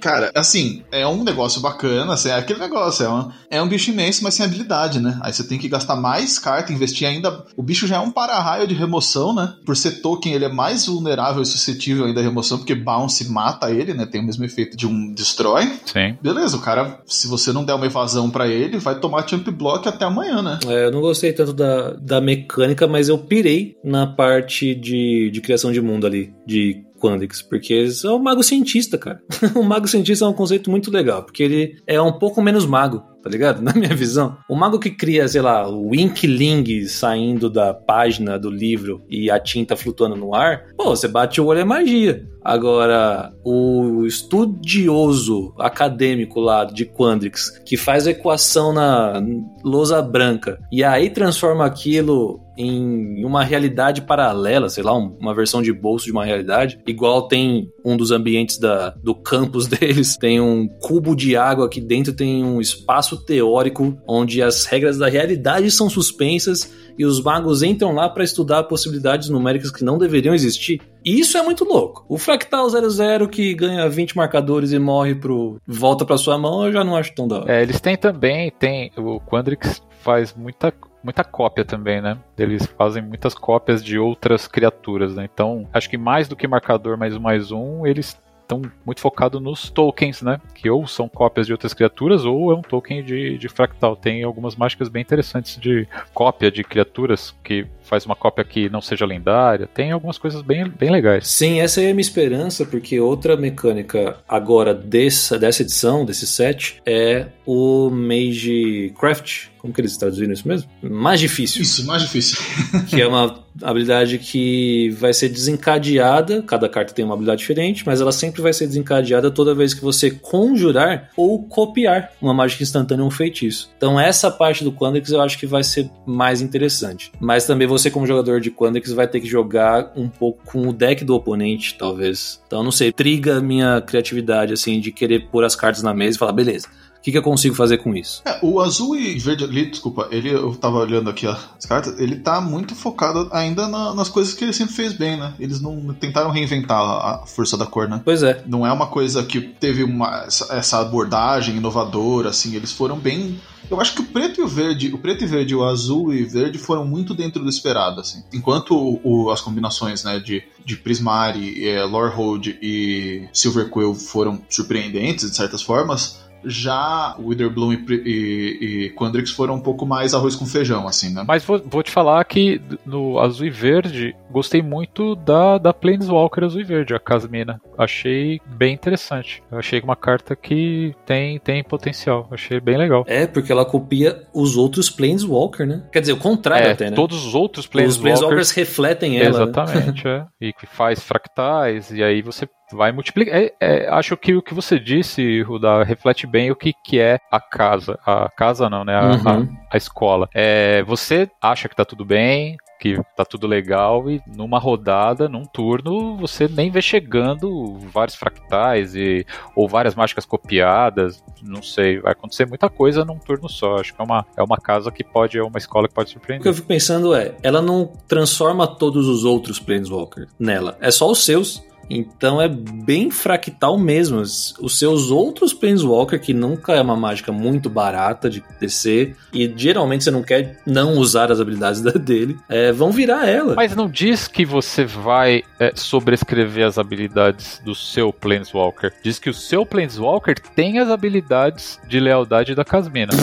Cara, assim, é um negócio bacana, assim, é aquele negócio, é um, é um bicho imenso, mas sem habilidade, né? Aí você tem que gastar mais carta, investir ainda. O bicho já é um para-raio de remoção, né? Por ser token, ele é mais vulnerável e suscetível ainda à remoção, porque bounce mata ele, né? Tem o mesmo efeito de um destrói. Sim. Beleza, o cara, se você não der uma evasão pra ele, vai tomar champ block até amanhã, né? É, eu não gostei tanto da, da mecânica, mas eu pirei na parte de, de criação de mundo ali, de Quandrix, porque é um mago cientista, cara. o mago cientista é um conceito muito legal, porque ele é um pouco menos mago, tá ligado? Na minha visão. O mago que cria, sei lá, o Inkling saindo da página do livro e a tinta flutuando no ar, pô, você bate o olho é magia. Agora, o estudioso acadêmico lá de Quandrix, que faz a equação na lousa branca e aí transforma aquilo em uma realidade paralela, sei lá, um- uma versão de bolso de uma realidade, igual tem um dos ambientes da, do campus deles, tem um cubo de água aqui dentro, tem um espaço teórico onde as regras da realidade são suspensas e os magos entram lá para estudar possibilidades numéricas que não deveriam existir. E isso é muito louco. O Fractal 00 que ganha 20 marcadores e morre pro volta para sua mão, eu já não acho tão da hora. É, eles têm também, tem o Quandrix faz muita muita cópia também, né? Eles fazem muitas cópias de outras criaturas, né? Então, acho que mais do que marcador mais um mais um, eles estão muito focados nos tokens, né? Que ou são cópias de outras criaturas ou é um token de, de fractal. Tem algumas mágicas bem interessantes de cópia de criaturas que faz uma cópia que não seja lendária. Tem algumas coisas bem, bem legais. Sim, essa aí é a minha esperança, porque outra mecânica agora dessa, dessa edição, desse set, é o Mage Craft. Como que eles traduziram isso mesmo? Mais difícil. Isso, mais difícil. que é uma habilidade que vai ser desencadeada. Cada carta tem uma habilidade diferente, mas ela sempre vai ser desencadeada toda vez que você conjurar ou copiar uma mágica instantânea ou um feitiço. Então, essa parte do Quandrix eu acho que vai ser mais interessante. Mas também você, como jogador de Quandrix, vai ter que jogar um pouco com o deck do oponente, talvez. Então, não sei, triga a minha criatividade, assim, de querer pôr as cartas na mesa e falar, beleza. O que, que eu consigo fazer com isso? É, o azul e verde ali, desculpa, ele, eu tava olhando aqui as cartas, ele tá muito focado ainda na- nas coisas que ele sempre fez bem, né? Eles não tentaram reinventar a, força da cor, né? Pois é. Não é uma coisa que teve uma, essa abordagem inovadora, assim, eles foram bem. Eu acho que o preto e o verde, o preto e verde, o azul e verde foram muito dentro do esperado, assim. Enquanto o, o- as combinações, né, de, de Prismari, é, Lorehold e Silver Quill foram surpreendentes, de certas formas, já o Witherbloom e, e, e Quandrix foram um pouco mais arroz com feijão, assim, né? Mas vou, vou te falar que no azul e verde, gostei muito da, da Planeswalker azul e verde, a Casmina. Achei bem interessante. Eu achei uma carta que tem, tem potencial. Achei bem legal. É, porque ela copia os outros Planeswalker, né? Quer dizer, o contrário É, até, né? todos os outros Os Planeswalkers Planeswalkers refletem ela. né? Exatamente, é. E que faz fractais, e aí você vai multiplicar. É, é, acho que o que você disse, Ruda, reflete bem o que, que é a casa. A casa não, né? A, Uhum. a, a escola. É, você acha que tá tudo bem, que tá tudo legal, e numa rodada, num turno, você nem vê chegando vários fractais e, ou várias mágicas copiadas. Não sei, vai acontecer muita coisa num turno só. Acho que é uma, é uma casa que pode, é uma escola que pode O que eu surpreender. fico pensando é, ela não transforma todos os outros Planeswalkers nela, é só os seus. Então é bem fractal mesmo. Os seus outros Planeswalker, que nunca é uma mágica muito barata de descer, e geralmente você não quer não usar as habilidades da dele, é, vão virar ela. Mas não diz que você vai é, sobrescrever as habilidades do seu Planeswalker. Diz que o seu Planeswalker tem as habilidades de lealdade da Casmina.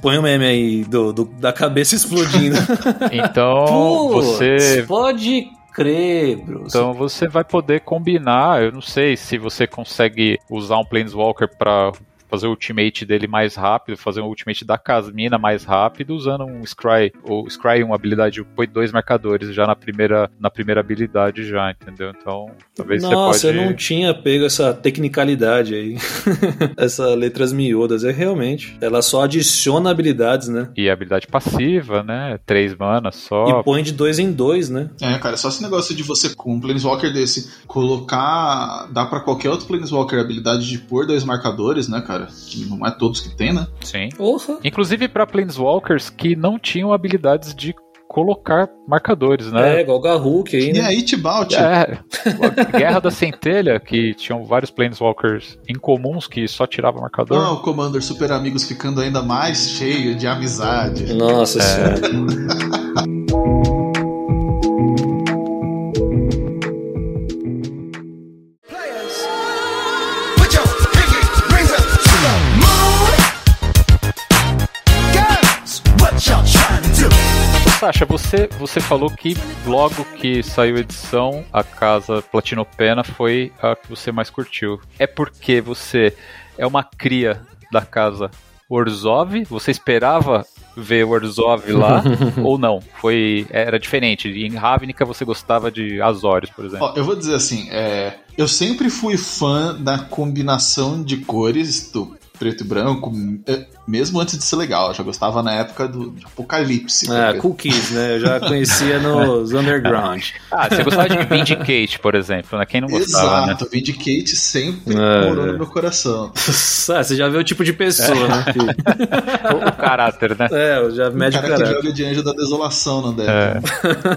Põe o meme aí do, do- da cabeça explodindo. Então Putz, você. Pode crer. Então você vai poder combinar. Eu não sei se você consegue usar um Planeswalker pra fazer o ultimate dele mais rápido, fazer o ultimate da Casmina mais rápido, usando um Scry. O Scry, uma habilidade, põe dois marcadores já na primeira, na primeira habilidade já, entendeu? Então, talvez Nossa, você pode... eu não tinha pego essa tecnicalidade aí. essa letras miúdas. É realmente. Ela só adiciona habilidades, né? E habilidade passiva, né? Três manas só. E põe de dois em dois, né? É, cara, só esse negócio de você, com um Planeswalker desse, colocar. dá pra qualquer outro Planeswalker a habilidade de pôr dois marcadores, né, cara? Que não é todos que tem, né? Sim. Porra! Inclusive para Planeswalkers que não tinham habilidades de colocar marcadores, né? É, igual o Garruk aí, E né? aí, Tibalt? É, a Guerra da Centelha, que tinham vários Planeswalkers incomuns que só tirava marcador. Ah, o Commander Super Amigos ficando ainda mais cheio de amizade. Nossa senhora. Sasha, você, você falou que logo que saiu a edição, a casa Platinopena foi a que você mais curtiu. É porque você é uma cria da casa Orzhov? Você esperava ver o Orzhov lá ou não? Foi era diferente. Em Ravnica você gostava de Azorius, por exemplo. Ó, eu vou dizer assim, é, eu sempre fui fã da combinação de cores do preto e branco, é, mesmo antes de ser legal. Eu já gostava na época do de Apocalipse. É, cookies, né? Eu já conhecia nos Underground. Ah, você gostava de Vindicate, por exemplo, né? Quem não gostava, né? Exato, Vindicate sempre É, morou é. no meu coração. Ah, você já vê o tipo de pessoa, né? que- O, o caráter, né? É, eu já O mede o cara que caráter. joga de anjo da desolação no deck. É.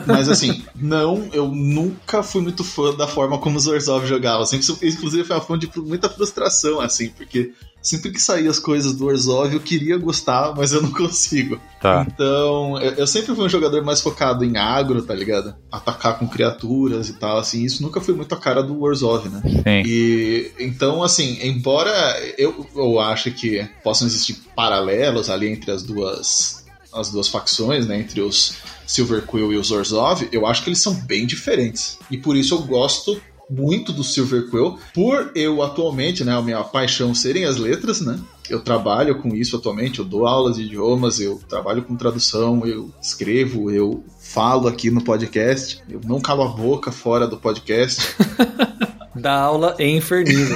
Mas assim, não, eu nunca fui muito fã da forma como os Orzhov jogavam. Sempre, inclusive foi uma fonte de muita frustração, assim, porque sempre que saía as coisas do Orzhov eu queria gostar, mas eu não consigo. Tá. Então, eu, eu sempre fui um jogador mais focado em agro, tá ligado? Atacar com criaturas e tal, assim. Isso nunca foi muito a cara do Orzhov, né? Sim. E então, assim, embora eu, eu ache que possam existir paralelos ali entre as duas as duas facções, né, entre os Silver Quill e os Orzhov, eu acho que eles são bem diferentes. E por isso eu gosto muito do Silver Quill, por eu atualmente, né, a minha paixão serem as letras, né? Eu trabalho com isso atualmente, eu dou aulas de idiomas, eu trabalho com tradução, eu escrevo, eu falo aqui no podcast, eu não calo a boca fora do podcast. Da aula em Infernizo.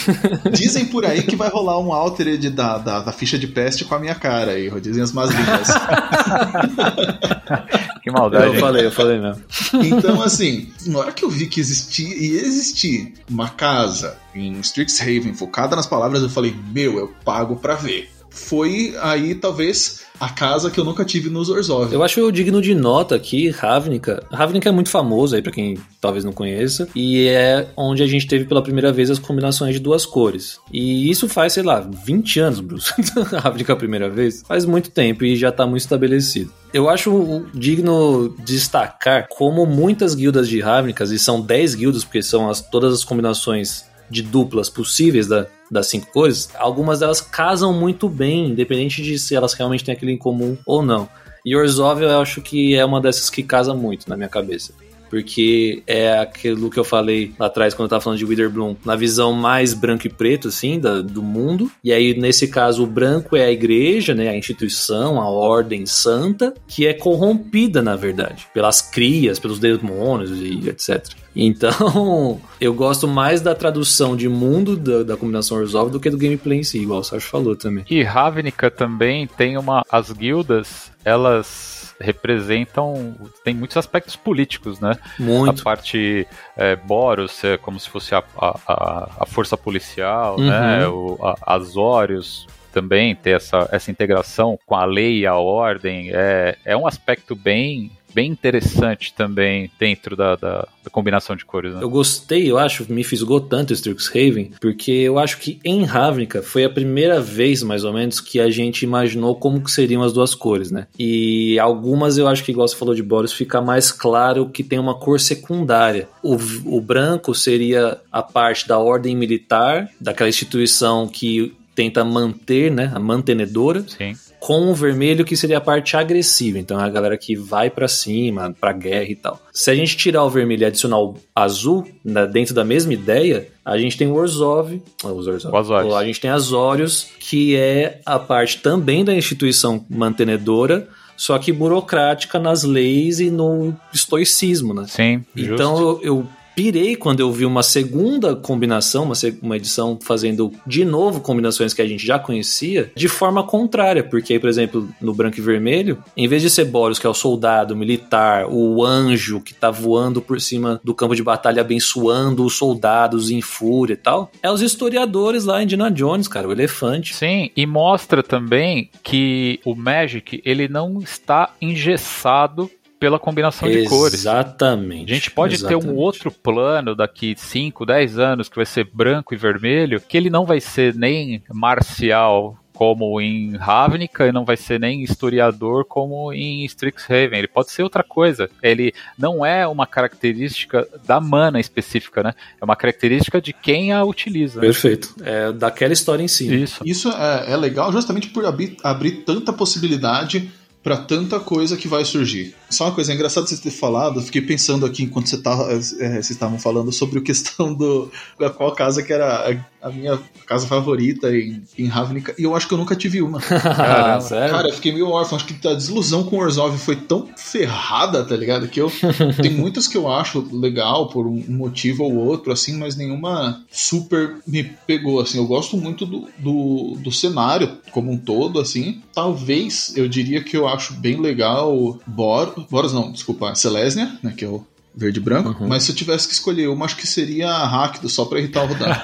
Dizem por aí que vai rolar um altered da, da, da ficha de peste com a minha cara aí, dizem as más línguas. Que maldade. eu falei, eu falei mesmo. Então, assim, na hora que eu vi que existia e existir uma casa em Strixhaven focada nas palavras, eu falei, meu, eu pago pra ver. Foi aí, talvez, a casa que eu nunca tive nos Orzhov. Eu acho digno de nota aqui, Ravnica. Ravnica é muito famoso aí pra quem talvez não conheça, e é onde a gente teve pela primeira vez as combinações de duas cores. E isso faz, sei lá, 20 anos, Bruce. Ravnica a primeira vez. Faz muito tempo e já tá muito estabelecido. Eu acho digno destacar como muitas guildas de Ravnicas, e são 10 guildas, porque são as, todas as combinações de duplas possíveis da, das cinco cores, algumas delas casam muito bem, independente de se elas realmente têm aquilo em comum ou não. E Orzhov eu acho que é uma dessas que casa muito na minha cabeça. Porque é aquilo que eu falei lá atrás quando eu tava falando de Witherbloom, na visão mais branco e preto, assim, da, do mundo. E aí, nesse caso, o branco é a igreja, né? A instituição, a ordem santa, que é corrompida, na verdade, pelas crias, pelos demônios e etc. Então, eu gosto mais da tradução de mundo da, da combinação Resolve do que do gameplay em si, igual o Sérgio falou também. E Ravnica também tem uma. As guildas, elas representam. Tem muitos aspectos políticos, né? Muito. A parte é, Boros é como se fosse a, a, a força policial, Uhum. né? O, a, Azorius também ter essa, essa integração com a lei e a ordem é, é um aspecto bem bem interessante também dentro da, da, da combinação de cores. Né? Eu gostei, eu acho, me fisgou tanto Strixhaven, porque eu acho que em Ravnica foi a primeira vez, mais ou menos, que a gente imaginou como que seriam as duas cores, né? E algumas eu acho que, igual você falou de Boris, fica mais claro que tem uma cor secundária. O, o branco seria a parte da ordem militar, daquela instituição que tenta manter, né, a mantenedora, Sim. Com o vermelho que seria a parte agressiva, então é a galera que vai pra cima, pra guerra e tal. Se a gente tirar o vermelho e adicionar o azul na- dentro da mesma ideia, a gente tem o Orzhov, ah, os Orzhov. O Azorius. a gente tem Azorius, que é a parte também da instituição mantenedora, só que burocrática nas leis e no estoicismo, né? Sim. Então eu, eu pirei quando eu vi uma segunda combinação, uma, uma edição fazendo de novo combinações que a gente já conhecia, de forma contrária, porque aí, por exemplo, no branco e vermelho, em vez de ser Boros, que é o soldado, militar, o anjo que tá voando por cima do campo de batalha abençoando os soldados em fúria e tal, é os historiadores lá em Indiana Jones, cara, o elefante. Sim, e mostra também que o Magic ele não está engessado pela combinação de cores. Exatamente. A gente pode ter um Exatamente. outro plano daqui 5, 10 anos que vai ser branco e vermelho, que ele não vai ser nem marcial como em Ravnica e não vai ser nem historiador como em Strixhaven. Ele pode ser outra coisa. Ele não é uma característica da mana específica, né? É uma característica de quem a utiliza. Perfeito. É daquela história em si. Isso. Isso é, é legal justamente por abrir, abrir tanta possibilidade pra tanta coisa que vai surgir. Só uma coisa, é engraçado você ter falado, fiquei pensando aqui enquanto você tava, é, vocês estavam falando sobre a questão do da qual casa que era a, minha casa favorita em, em Ravnica, e eu acho que eu nunca tive uma. Ah, sério? Cara, eu fiquei meio órfão. Acho que a desilusão com o Orzhov foi tão ferrada, tá ligado? Que eu. tem muitas que eu acho legal por um motivo ou outro, assim, mas nenhuma super me pegou, assim. Eu gosto muito do, do, do cenário como um todo, assim. Talvez eu diria que eu acho bem legal Bor... Boros, não, desculpa, Selesnia, né? Que é o verde e branco. Mas se eu tivesse que escolher uma, acho que seria a só pra irritar o Rodan.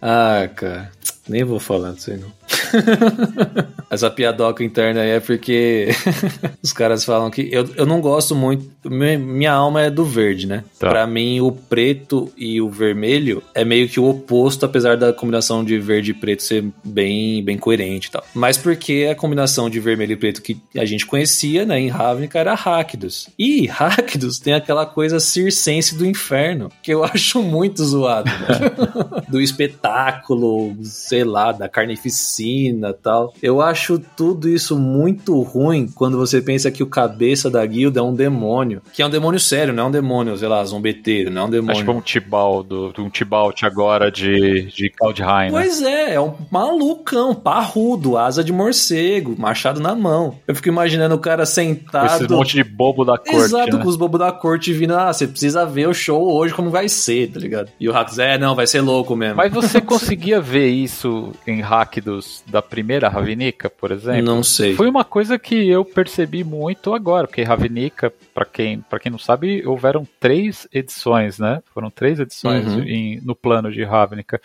ah, cara. Nem vou falar disso aí, não. Essa piadoca interna aí é porque os caras falam que eu, eu não gosto muito. mi- Minha alma é do verde, né? Tá. Pra mim, o preto e o vermelho é meio que o oposto, apesar da combinação de verde e preto ser bem, bem coerente e tal. Mas porque a combinação de vermelho e preto que a gente conhecia, né, em Ravnica era Rakdos. E Rakdos tem aquela coisa circense do inferno, que eu acho muito zoado. né? do espetáculo, sei lá, da carnificina tal. Eu acho tudo isso muito ruim quando você pensa que o cabeça da guilda é um demônio. Que é um demônio sério, não é um demônio, sei lá, zombeteiro, não é um É demônio. tipo um Tibaldo, um Tibalt agora de, de Kaldheim, né? Pois é, é um malucão, parrudo, asa de morcego, machado na mão. Eu fico imaginando o cara Com esse sentado. monte de bobo da corte, Exato, né? com os bobos da corte vindo, ah, você precisa ver o show hoje como vai ser, tá ligado? E o Rax, é, não, vai ser louco mesmo. Mas você conseguia ver isso em Rakdos da primeira Ravnica, por exemplo? Não sei. Foi uma coisa que eu percebi muito agora, porque Ravnica, pra quem, pra quem não sabe, houveram três edições, né? Foram três edições Uhum. em- no plano de Ravnica.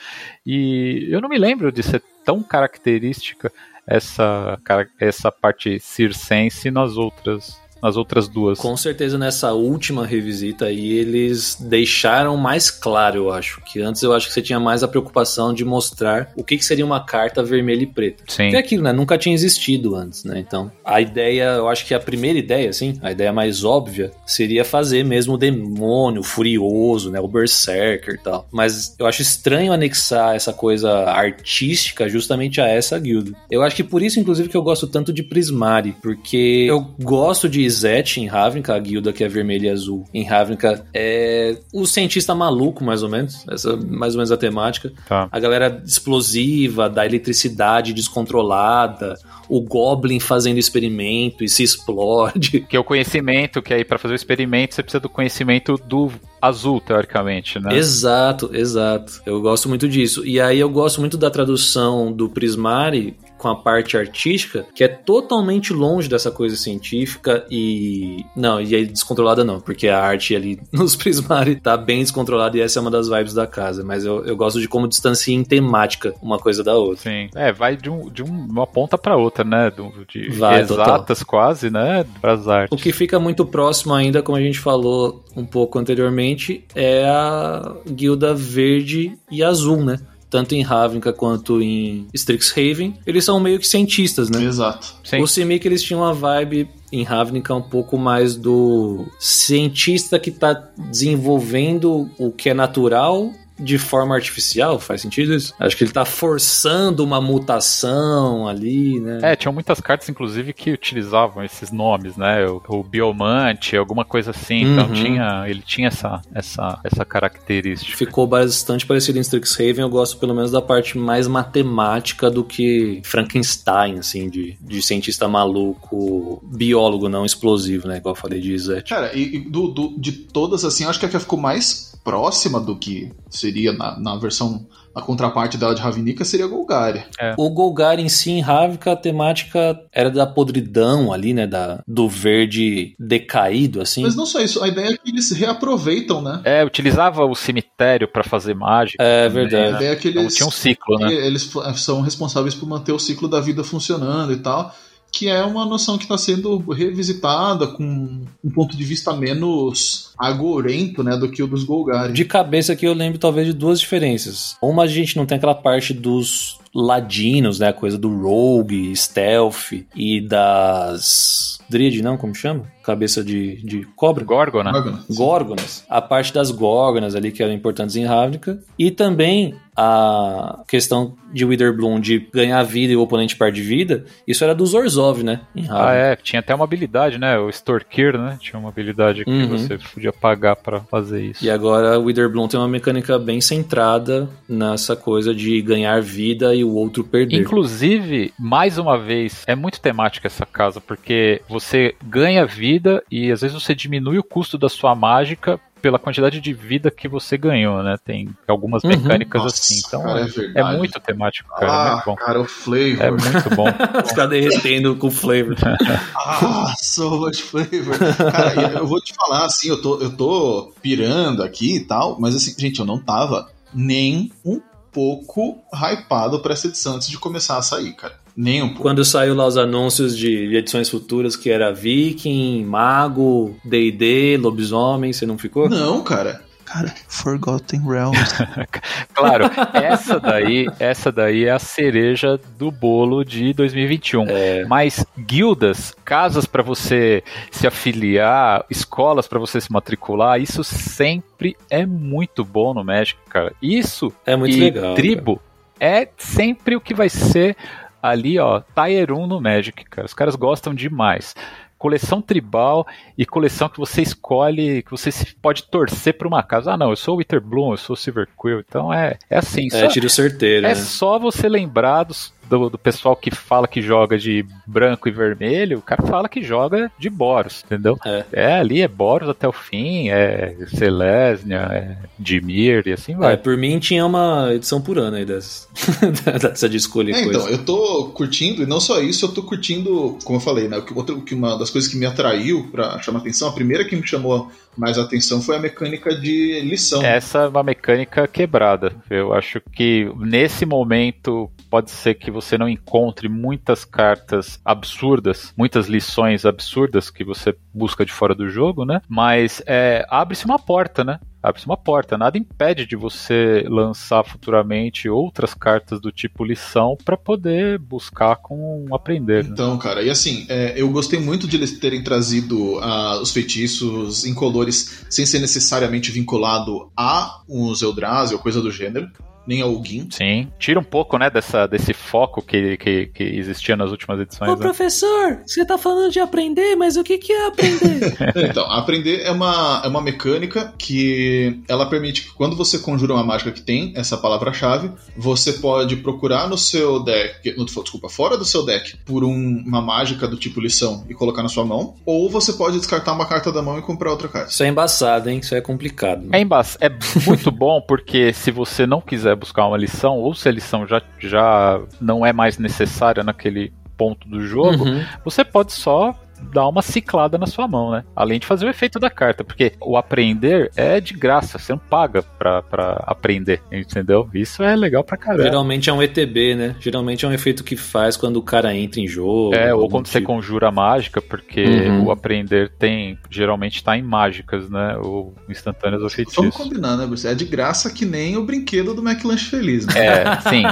E eu não me lembro de ser tão característica essa, essa parte circense nas outras, nas outras duas. Com certeza nessa última revisita aí eles deixaram mais claro, eu acho. Que antes eu acho que você tinha mais a preocupação de mostrar o que, que seria uma carta vermelha e preta. Sim. Que é aquilo, né? Nunca tinha existido antes, né? Então, a ideia, eu acho que a primeira ideia, assim, a ideia mais óbvia, seria fazer mesmo o demônio, furioso, né? O berserker e tal. Mas eu acho estranho anexar essa coisa artística justamente a essa guilda. Eu acho que por isso, inclusive, que eu gosto tanto de Prismari, porque eu gosto de Izet em Ravnica, a guilda que é vermelha e azul. Em Ravnica é o cientista maluco, mais ou menos. Essa é mais ou menos a temática Tá. a galera explosiva, da eletricidade descontrolada, o Goblin fazendo experimento e se explode. Que é o conhecimento, que aí para fazer o experimento você precisa do conhecimento do azul, teoricamente, né? Exato, exato. Eu gosto muito disso. E aí eu gosto muito da tradução do Prismari com a parte artística, que é totalmente longe dessa coisa científica e. Não, e aí descontrolada não, porque a arte ali nos Prismari tá bem descontrolada e essa é uma das vibes da casa. Mas eu, eu gosto de como distancia em temática uma coisa da outra. Sim. É, vai de, um, de um- uma ponta para outra, né? Do, de Vai, exatas quase, né? Pras O artes. que fica muito próximo ainda, como a gente falou um pouco anteriormente, é a guilda verde e azul, né? Tanto em Ravnica quanto em Strixhaven, eles são meio que cientistas, né? Exato. Sim. O Simic eles tinham uma vibe em Ravnica um pouco mais do cientista que tá desenvolvendo o que é natural de forma artificial, faz sentido isso? Acho que ele tá forçando uma mutação ali, né? É, tinham muitas cartas, inclusive, que utilizavam esses nomes, né? O, o Biomante, alguma coisa assim. Então Uhum. tinha, ele tinha essa, essa, essa característica. Ficou bastante parecido em Strixhaven. Eu gosto pelo menos da parte mais matemática do que Frankenstein, assim, de, de cientista maluco, biólogo não explosivo, né? Igual eu falei de Izete. Cara, e, e do, do- de todas, assim, eu acho que a que ficou mais próxima do que seria na, na versão, na contraparte dela de Ravnica seria a Golgaria. O Golgar em si, em Ravnica, a temática era da podridão ali, né? Da, do verde decaído, assim. Mas não só isso, a ideia é que eles reaproveitam, né? É, utilizava o cemitério pra fazer mágica. É também, verdade. A né? ideia é que Então eles, tinha um ciclo, né? eles são responsáveis por manter o ciclo da vida funcionando e tal. Que é uma noção que está sendo revisitada com um ponto de vista menos agorento, né, do que o dos Golgari. De cabeça aqui eu lembro talvez de duas diferenças. Uma a gente não tem aquela parte dos ladinos, né? A coisa do rogue, stealth e das... Dríade, não? Como chama? Cabeça de, de cobra? Górgona. Górgona. Górgonas. A parte das górgonas ali que eram importantes em Ravnica. E também a questão de Witherbloom de ganhar vida e o oponente perde vida. Isso era dos Orzhov, né? Ah, é. Tinha até uma habilidade, né? O Storkir, né? Tinha uma habilidade que Uhum. você podia pagar pra fazer isso. E agora o Witherbloom tem uma mecânica bem centrada nessa coisa de ganhar vida e o outro perder. Inclusive, mais uma vez, é muito temática essa casa, porque você ganha vida e às vezes você diminui o custo da sua mágica pela quantidade de vida que você ganhou, né? Tem algumas Uhum. mecânicas Nossa, assim. Então cara, é é, verdade. é muito temático, cara. é Ah, muito bom. cara, o flavor. É muito bom. Ficar derretendo com flavor. Ah, so much flavor. Cara, eu vou te falar, assim, eu tô, eu tô pirando aqui e tal, mas assim, gente, eu não tava nem um pouco hypado pra essa edição antes de começar a sair, cara. Nem um pouco. Quando saiu lá os anúncios de, de edições futuras, que era Viking, Mago, D&D, Lobisomem, você não ficou? Não, cara. Cara, Forgotten Realms. Claro, essa daí, essa daí é a cereja do bolo de 2021. É. Mas guildas, casas pra você se afiliar, escolas pra você se matricular, isso sempre é muito bom no Magic, cara. Isso É muito e legal. tribo é sempre o que vai ser ali, ó, Tier 1 no Magic, cara. Os caras gostam demais. Coleção tribal e coleção que você escolhe, que você pode torcer pra uma casa. Ah, não, eu sou o Witherbloom, eu sou o Silverquill. Então é, é assim. É, só- tiro certeiro, é né? só você lembrar dos- do, do pessoal que fala que joga de branco e vermelho, o cara fala que joga de Boros, entendeu? É. ali é Boros até o fim, é Selesnia, é Dimir e assim vai. É, por mim tinha uma edição por ano aí dessa, dessa de escolher É, coisa. então, eu tô curtindo, e não só isso, eu tô curtindo, como eu falei, né? o que- Outro, que uma das coisas que me atraiu pra chamar atenção, a primeira que me chamou mais atenção foi a mecânica de lição. Essa é uma mecânica quebrada. Eu acho que nesse momento pode ser que você não encontre muitas cartas absurdas, muitas lições absurdas que você busca de fora do jogo, né? Mas é, abre-se uma porta, né? Abre-se uma porta. Nada impede de você lançar futuramente outras cartas do tipo lição para poder buscar com um aprender. né? Então, cara, e assim, é, eu gostei muito de eles terem trazido ah, os feitiços incolores sem ser necessariamente vinculado a um Eldrazi ou coisa do gênero, nem ao Gin. Sim, tira um pouco, né, dessa, desse foco que, que, que existia nas últimas edições. Ô, né? professor, você tá falando de aprender, mas o que, que é aprender? Então, aprender é uma, é uma mecânica que ela permite que quando você conjura uma mágica que tem essa palavra-chave, você pode procurar no seu deck, no, desculpa, fora do seu deck, por um- uma mágica do tipo lição e colocar na sua mão, ou você pode descartar uma carta da mão e comprar outra carta. Isso é embaçado, hein? Isso é complicado. É, emba- é muito bom porque se você não quiser buscar uma lição, ou se a lição já, já não é mais necessária naquele ponto do jogo, Uhum. você pode só dar uma ciclada na sua mão, né? Além de fazer o efeito da carta, porque o aprender é de graça, você não paga pra, pra aprender, entendeu? Isso é legal pra caramba. Geralmente é um ETB, né? Geralmente é um efeito que faz quando o cara entra em jogo. É, ou quando você tipo. conjura mágica, porque Uhum. o aprender tem, geralmente tá em mágicas, né? Ou instantâneas ou Vamos feitiços. combinar, né, Bruce? É de graça que nem o brinquedo do McLanche Feliz, né? É, sim.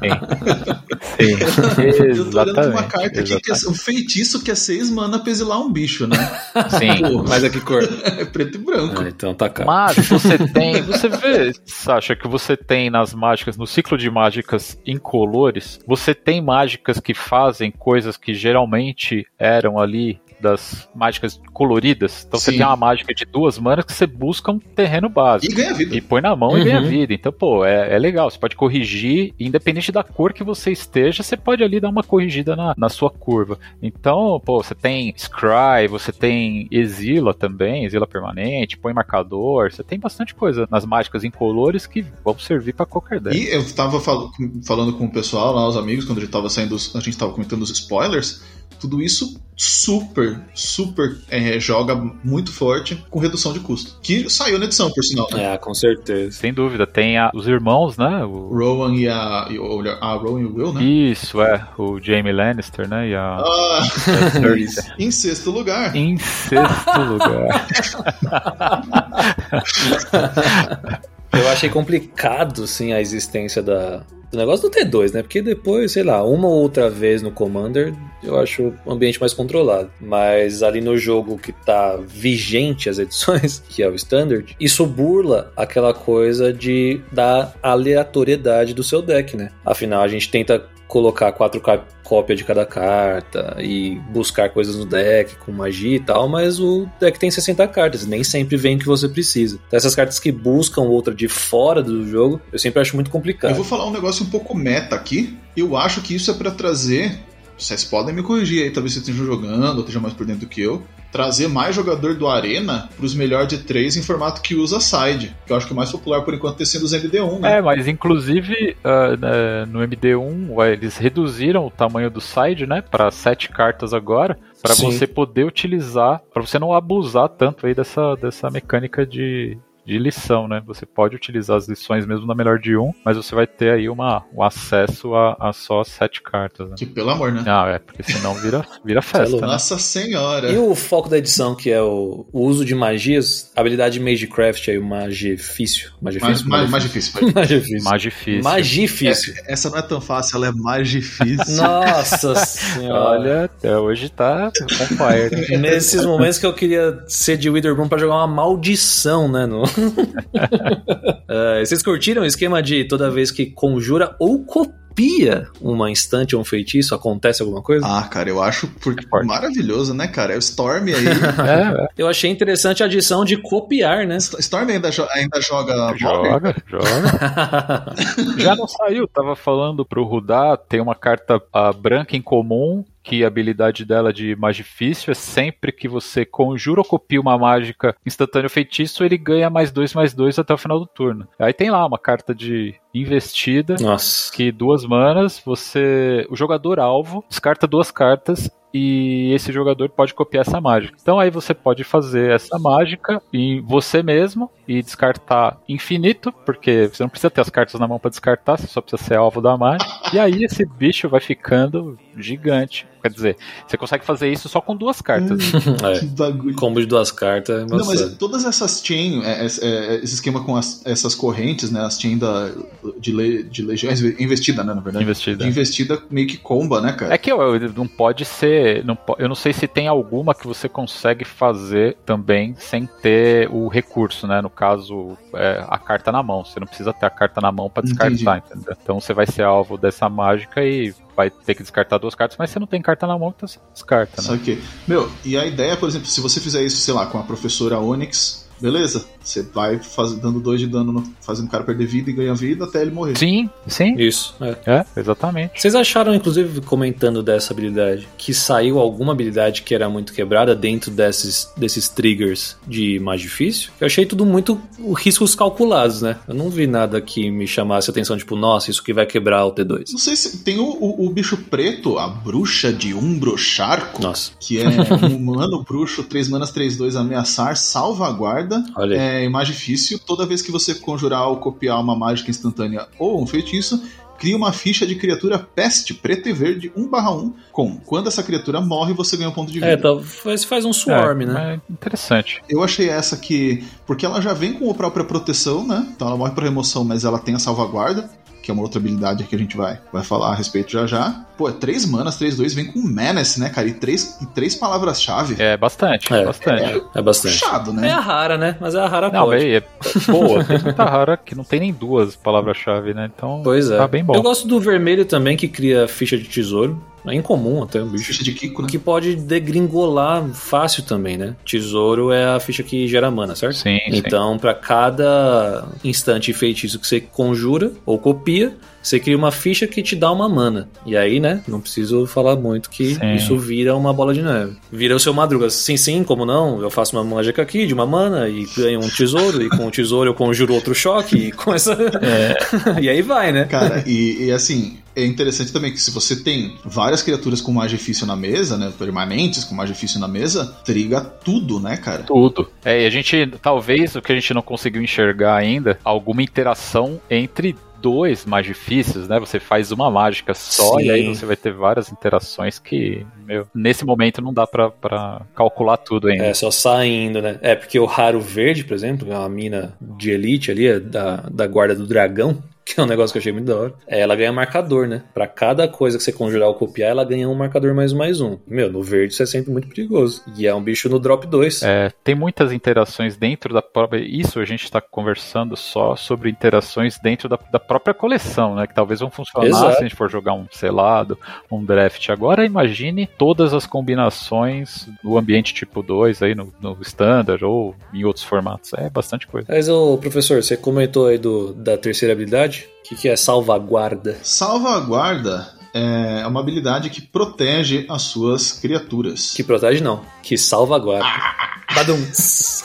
sim. Sim. Eu tô olhando uma carta aqui que é um feitiço que é 6 6 mana pra exilar um bicho, né? Sim. Mas a que cor? é preto e branco. Ah, então tá caro. Mas você tem. Você vê, Sasha, que você tem nas mágicas, no ciclo de mágicas incolores, você tem mágicas que fazem coisas que geralmente eram ali das mágicas coloridas. Então você Sim. tem uma mágica de duas manas que você busca um terreno E básico. ganha vida. E põe na mão e ganha Uhum. vida. Então, pô, é, é legal. Você pode corrigir, independente da cor que você esteja, você pode ali dar uma corrigida na, na sua curva. Então, pô, você tem Scry, você tem Exila também, Exila permanente, põe marcador. Você tem bastante coisa nas mágicas incolores que vão servir pra qualquer deck. E eu tava fal- falando com o pessoal lá, os amigos, quando a gente tava saindo, a gente tava comentando os spoilers. Tudo isso super, super é, joga muito forte com redução de custo. Que saiu na edição, por sinal. Né? É, com certeza. Sem dúvida. Tem a- os irmãos, né? O- Rowan e a. E, o- a Rowan e o Will, né? Isso, é. O Jamie Lannister, né? E a. Ah, Isso. em sexto lugar, Em sexto lugar. Eu achei complicado, sim, a existência da, do negócio do T2, né? Porque depois, sei lá, uma ou outra vez no Commander, eu acho o ambiente mais controlado. Mas ali no jogo que tá vigente as edições, que é o Standard, isso burla aquela coisa de da aleatoriedade do seu deck, né? Afinal, a gente tenta colocar quatro cópias de cada carta e buscar coisas no deck com magia e tal, mas o deck tem 60 cartas, nem sempre vem o que você precisa. Então essas cartas que buscam outra de fora do jogo, eu sempre acho muito complicado. eu vou falar um negócio um pouco meta aqui. Eu acho que isso é pra trazer. Vocês podem me corrigir aí, talvez vocês estejam jogando, ou estejam mais por dentro do que eu. Trazer mais jogador do Arena pros melhor de três em formato que usa side. Que eu acho que o mais popular por enquanto tem sido os MD1, né? É, mas inclusive né, no MD1 ué, eles reduziram o tamanho do side, né, para sete cartas agora, para Sim. você poder utilizar, para você não abusar tanto aí dessa, dessa mecânica de, de lição, né? Você pode utilizar as lições mesmo na melhor de um, mas você vai ter aí uma, um acesso a, a só sete cartas. Né? Que pelo amor, né? Ah, é, porque senão vira, vira festa. né? Nossa senhora. E o foco da edição, que é o, o uso de magias, habilidade Magecraft aí, o Magifício. mais, Magifício? mais, mais difícil. vai. Magifício. Mais difícil. Magifício. Essa não é tão fácil, ela é mais difícil. Nossa senhora. Olha, até hoje tá on fire. Nesses momentos que eu queria ser de Witherbloom pra jogar uma maldição, né? No... É, vocês curtiram o esquema de toda vez que conjura ou copia uma instante ou um feitiço, acontece alguma coisa? Ah, cara, eu acho por- forte. maravilhoso, né, cara? É o Storm aí. É, é, Eu achei interessante a adição de copiar, né? Storm ainda, jo- ainda joga. Joga, joga. Já não saiu, tava falando pro Rudá, tem uma carta ah, branca em comum, que a habilidade dela de magifício é sempre que você conjura ou copia uma mágica instantâneo feitiço, ele ganha mais dois, mais dois até o final do turno. Aí tem lá uma carta de investida, Nossa. que duas manas, você. O jogador alvo descarta duas cartas e esse jogador pode copiar essa mágica. Então aí você pode fazer essa mágica em você mesmo e descartar infinito, porque você não precisa ter as cartas na mão para descartar, você só precisa ser alvo da mágica. E aí esse bicho vai ficando gigante. Quer dizer, você consegue fazer isso só com duas cartas. É. Que bagulho. Combo de duas cartas. Não, mas todas essas chain, é, é, é, esse esquema com as- essas correntes, né? As chain da, de, le, de legiões, investida, né, na verdade. Investida. De investida meio que comba, né, cara? É que ó, não pode ser. Não, eu não sei se tem alguma que você consegue fazer também sem ter o recurso, né? No caso, é, a carta na mão. Você não precisa ter a carta na mão para descartar, entendeu? Então você vai ser alvo dessa mágica e vai ter que descartar duas cartas, mas você não tem carta na mão, então você descarta, né? Meu, e a ideia, por exemplo, se você fizer isso, sei lá, com a professora Onyx, beleza? Você vai faz, dando dois de dano, no- fazendo o cara perder vida e ganhar vida até ele morrer. Sim, sim. Isso, é. É, exatamente. Vocês acharam, inclusive, comentando dessa habilidade, que saiu alguma habilidade que era muito quebrada dentro desses, desses triggers de mais difícil? Eu achei tudo muito riscos calculados, né? Eu não vi nada que me chamasse a atenção, tipo, nossa, isso que vai quebrar o T2. Não sei se tem o, o- o bicho preto, a bruxa de Umbro Charco, Nossa, que é um humano bruxo, 3 manas, 3, 2, ameaçar, salvaguarda. Olha aí. É mais difícil. Toda vez que você conjurar ou copiar uma mágica instantânea ou um feitiço, cria uma ficha de criatura peste, preto e verde, 1/1, com quando essa criatura morre, você ganha um ponto de vida. É, tá, faz, faz um swarm, é, né? É interessante. Eu achei essa que. Porque ela já vem com a própria proteção, né? Então ela morre por remoção, mas ela tem a salvaguarda. Que é uma outra habilidade que a gente vai, vai falar a respeito já já. Pô, é três manas, três dois, vem com Menace, né, cara? E três, e três palavras-chave. É bastante, É. bastante. É bastante. Puxado, É né? a rara, né? Mas é a rara Não, pode. é, é boa, tem muita rara que não tem nem duas palavras-chave, né? Então Pois é. tá bem bom. Eu gosto do vermelho também, que cria ficha de tesouro. É incomum até um bicho. Ficha de Kiko, né? Que pode degringolar fácil também, né? Tesouro é a ficha que gera mana, certo? Sim, sim. Então, pra cada instante feitiço que você conjura ou copia, você cria uma ficha que te dá uma mana. E aí, né? Não preciso falar muito que Sim. isso vira uma bola de neve. Vira o seu madruga. Sim, sim, como não? Eu faço uma mágica aqui de uma mana e ganho um tesouro. e com o tesouro eu conjuro outro choque. E com essa. e aí vai, né? Cara, e, e, assim, é interessante também que se você tem várias criaturas com mais difícil na mesa, né? Permanentes com mais difícil na mesa, triga tudo, né, cara? Tudo. É, e a gente, talvez, o que a gente não conseguiu enxergar ainda, alguma interação entre dois mais difíceis, né? Você faz uma mágica só Sim. e aí você vai ter várias interações que, meu, nesse momento não dá pra, pra calcular tudo ainda. É, só saindo, né? É, porque o raro verde, por exemplo, é uma mina de elite ali, é da, da guarda do dragão, que é um negócio que eu achei muito da hora. é, Ela ganha marcador, né? Pra cada coisa que você conjurar ou copiar, ela ganha um marcador mais um mais um. Meu, no verde isso é sempre muito perigoso. E é um bicho no drop 2. É, tem muitas interações dentro da própria. Isso a gente está conversando só sobre interações dentro da, da própria coleção, né? Que talvez vão funcionar Exato. se a gente for jogar um selado, um draft. Agora imagine todas as combinações do ambiente tipo 2 aí no, no standard ou em outros formatos. É bastante coisa. Mas, ô, professor, você comentou aí do, da terceira habilidade. O que, que é salvaguarda? Salvaguarda é uma habilidade que protege as suas criaturas. Que protege não, que salvaguarda. Badums.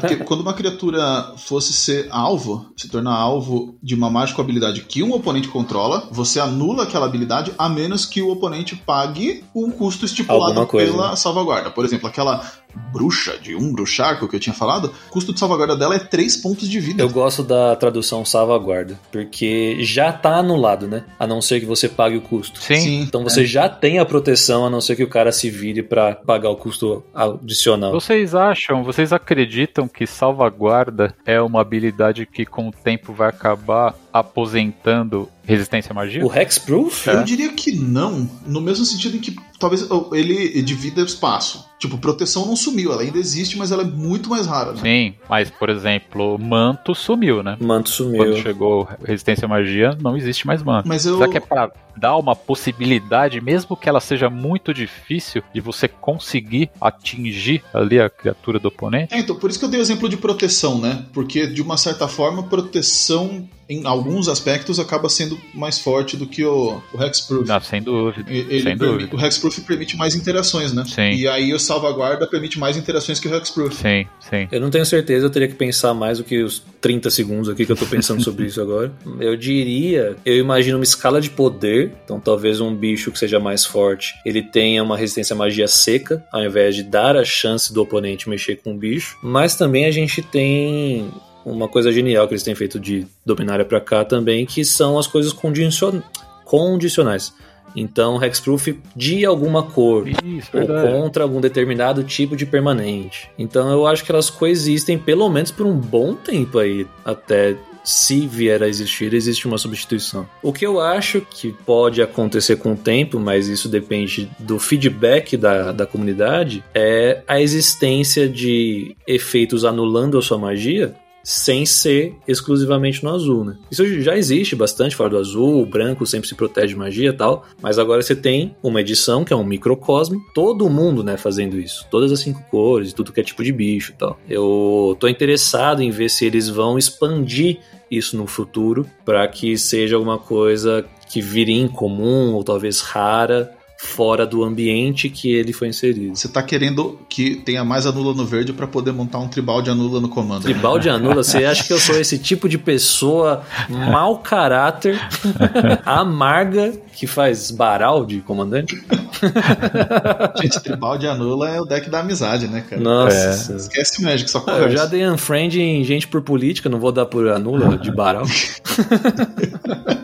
Porque quando uma criatura fosse ser alvo, se tornar alvo de uma mágica habilidade que um oponente controla, você anula aquela habilidade a menos que o oponente pague um custo estipulado coisa, pela né? salvaguarda. Por exemplo, aquela bruxa de um bruxarco que eu tinha falado, o custo de salvaguarda dela é 3 pontos de vida. Eu gosto da tradução salvaguarda, porque já tá anulado, né? A não ser que você pague o custo. Sim. Sim. Então você já tem a proteção, a não ser que o cara se vire pra pagar o custo adicional. Vocês acham, vocês acreditam que salvaguarda é uma habilidade que com o tempo vai acabar aposentando resistência à magia? O Hexproof? Eu diria que não, no mesmo sentido em que talvez oh, ele divida espaço. Tipo, proteção não sumiu, ela ainda existe, mas ela é muito mais rara, né? Sim, mas por exemplo, manto sumiu, né? Manto Quando sumiu. chegou resistência à magia, não existe mais manto. Mas eu. Será que é pra dar uma possibilidade, mesmo que ela seja muito difícil, de você conseguir atingir ali a criatura do oponente? É, então, por isso que eu dei o exemplo de proteção, né? Porque, de uma certa forma, proteção, em alguns aspectos, acaba sendo mais forte do que o, o Hexproof. Não, sem dúvida. E- Ele sem permi- dúvida. O Hexproof permite mais interações, né? Sim. E aí o salvaguarda permite mais interações que o Hexproof. Sim, sim. Eu não tenho certeza, eu teria que pensar mais do que os 30 segundos aqui que eu tô pensando sobre isso agora. Eu diria, eu imagino uma escala de poder, então talvez um bicho que seja mais forte, ele tenha uma resistência à magia seca, ao invés de dar a chance do oponente mexer com o bicho. Mas também a gente tem uma coisa genial que eles têm feito de Dominária pra cá também, que são as coisas condicion- condicionais. Então, Hexproof de alguma cor, Isso, ou verdade. contra algum determinado tipo de permanente. Então eu acho que elas coexistem pelo menos por um bom tempo aí, até se vier a existir, existe uma substituição. O que eu acho que pode acontecer com o tempo, mas isso depende do feedback da, da comunidade, é a existência de efeitos anulando a sua magia sem ser exclusivamente no azul, né? Isso já existe bastante fora do azul, o branco sempre se protege de magia e tal, mas agora você tem uma edição que é um microcosmo, todo mundo, né, fazendo isso, todas as cinco cores, tudo que é tipo de bicho e tal. Eu tô interessado em ver se eles vão expandir isso no futuro para que seja alguma coisa que vire incomum ou talvez rara fora do ambiente que ele foi inserido. Você tá querendo que tenha mais anula no verde pra poder montar um tribal de anula no comando. né? Tribal de anula, você acha que eu sou esse tipo de pessoa mau caráter, amarga, que faz baral de comandante? Gente, tribal de anula é o deck da amizade, né, cara? Nossa. Esquece o Magic, só conversa. eu já dei unfriend em gente por política, não vou dar por anula de baral.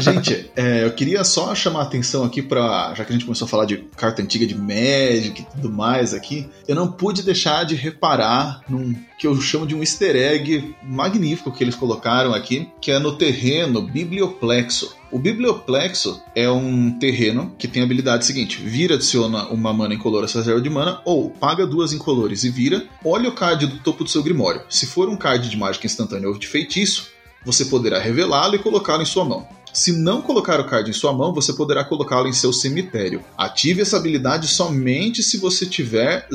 Gente, é, eu queria só chamar a atenção aqui para, já que a gente começou a falar de carta antiga de Magic e tudo mais aqui, eu não pude deixar de reparar num que eu chamo de um easter egg magnífico que eles colocaram aqui, que é no terreno Biblioplexo. O Biblioplexo é um terreno que tem a habilidade seguinte: vira, adiciona uma mana incolor a sua reserva de mana, ou paga duas incolores e vira, olha o card do topo do seu grimório. Se for um card de mágica instantânea ou de feitiço, você poderá revelá-lo e colocá-lo em sua mão. Se não colocar o card em sua mão, você poderá colocá-lo em seu cemitério. Ative essa habilidade somente se você tiver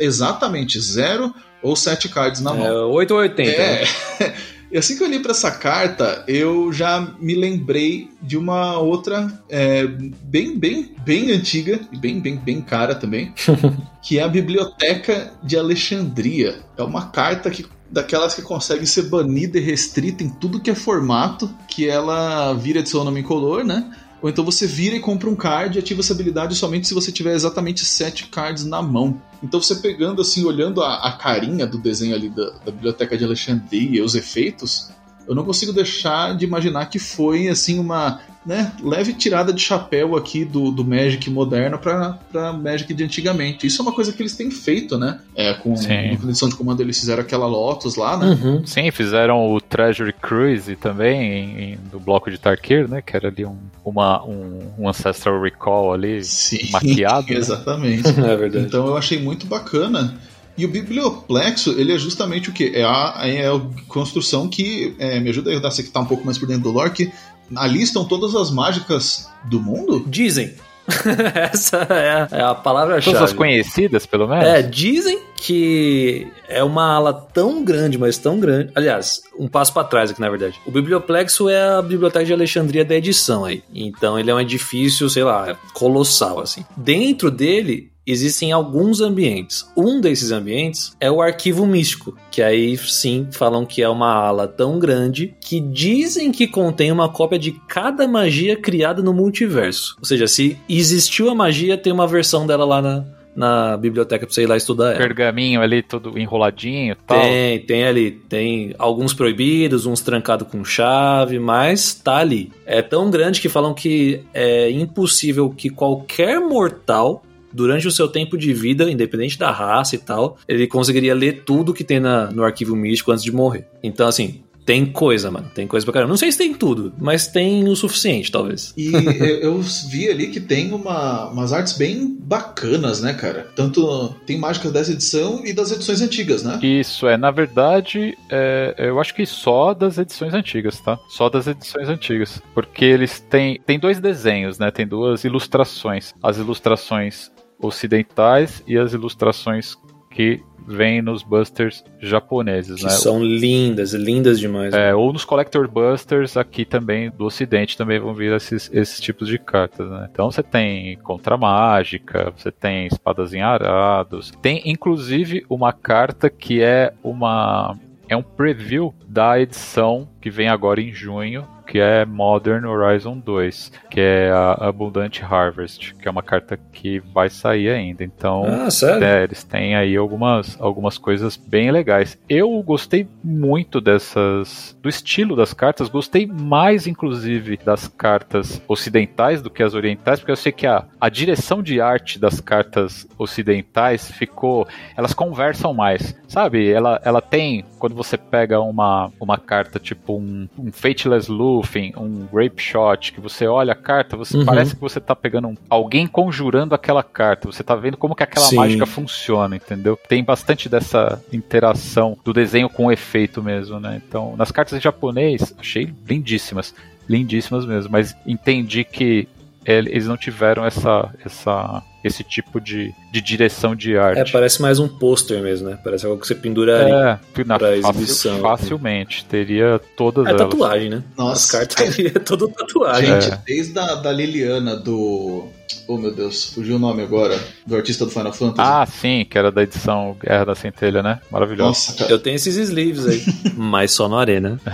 exatamente zero ou sete cards na mão. É 8 ou 80. É. né? Assim que eu li pra essa carta, eu já me lembrei de uma outra é, bem, bem, bem antiga e bem, bem, bem cara também, que é a Biblioteca de Alexandria. É uma carta que daquelas que consegue ser banida e restrita em tudo que é formato, que ela vira de seu nome incolor, né? Ou então você vira e compra um card e ativa essa habilidade somente se você tiver exatamente sete cards na mão. Então você pegando assim, olhando a, a carinha do desenho ali da, da Biblioteca de Alexandria e os efeitos, eu não consigo deixar de imaginar que foi assim uma né, leve tirada de chapéu aqui do, do Magic moderno para Magic de antigamente. Isso é uma coisa que eles têm feito, né? É, com Sim. na edição de comando eles fizeram aquela Lotus lá, né? Uhum. Sim, fizeram o Treasury Cruise também em, em- no bloco de Tarkir, né? Que era ali um, uma, um, um Ancestral Recall ali Sim, maquiado. né? exatamente. É verdade. Então eu achei muito bacana. E o biblioplexo, ele é justamente o que? É a, é a construção que é, me ajuda a ajudar você que tá um pouco mais por dentro do lore, que ali estão todas as mágicas do mundo? Dizem. Essa é a, é a palavra-chave. Todas as conhecidas, pelo menos? É, dizem que é uma ala tão grande, mas tão grande. Aliás, um passo pra trás aqui, na verdade. O Biblioplexo é a Biblioteca de Alexandria da edição aí. Então ele é um edifício, sei lá, colossal, assim. Dentro dele existem alguns ambientes. Um desses ambientes é o arquivo místico, que aí sim falam que é uma ala tão grande que dizem que contém uma cópia de cada magia criada no multiverso. Ou seja, se existiu a magia, tem uma versão dela lá na, na biblioteca pra você ir lá estudar ela. Pergaminho ali todo enroladinho e tal. Tem, tem ali, tem alguns proibidos, uns trancados com chave, mas tá ali. É tão grande que falam que é impossível que qualquer mortal, durante o seu tempo de vida, independente da raça e tal, ele conseguiria ler tudo que tem na- no arquivo místico antes de morrer. Então, assim, tem coisa, mano. Tem coisa pra caramba. Não sei se tem tudo, mas tem o suficiente, talvez. E eu, eu vi ali que tem uma- umas artes bem bacanas, né, cara? Tanto tem mágicas dessa edição e das edições antigas, né? Isso, é, na verdade, é, eu acho que só das edições antigas, tá? Só das edições antigas. Porque eles têm. Tem dois desenhos, né? Tem duas ilustrações. As ilustrações ocidentais e as ilustrações que vêm nos busters japoneses, Que né? são lindas, lindas demais. É, ou nos Collector Busters aqui também do Ocidente também vão vir esses, esses tipos de cartas, né? Então você tem Contra Mágica, você tem Espadas em Arados, tem inclusive uma carta que é uma é um preview da edição que vem agora em junho, que é Modern Horizon 2, que é a Abundant Harvest, que é uma carta que vai sair ainda. Então, Ah, é, eles têm aí algumas, algumas coisas bem legais. Eu gostei muito dessas. do estilo das cartas, gostei mais, inclusive, das cartas ocidentais do que as orientais, porque eu sei que a, a direção de arte das cartas ocidentais ficou. elas conversam mais. Sabe? Ela, ela tem. Quando você pega uma, uma carta tipo um, um Fateless Luffy, um Grape Shot, que você olha a carta, você Uhum. parece que você tá pegando um- alguém conjurando aquela carta. Você tá vendo como que aquela Sim. mágica funciona, entendeu? Tem bastante dessa interação do desenho com o efeito mesmo, né? Então, nas cartas em japonês, achei lindíssimas. Lindíssimas mesmo, mas entendi que eles não tiveram essa, essa, esse tipo de, de direção de arte. É, parece mais um pôster mesmo, né? Parece algo que você penduraria. É, na, pra fácil- exibição. facilmente. Teria todas É, elas. tatuagem, né? Nossa. As cartas ali é todo tatuagem. É. Gente, desde a da Liliana do. Oh meu Deus, fugiu o nome agora. Do artista do Final Fantasy. Ah, sim, que era da edição Guerra da Centelha, né? Maravilhoso. Nossa, cara. Eu tenho esses sleeves aí, mas só no Arena.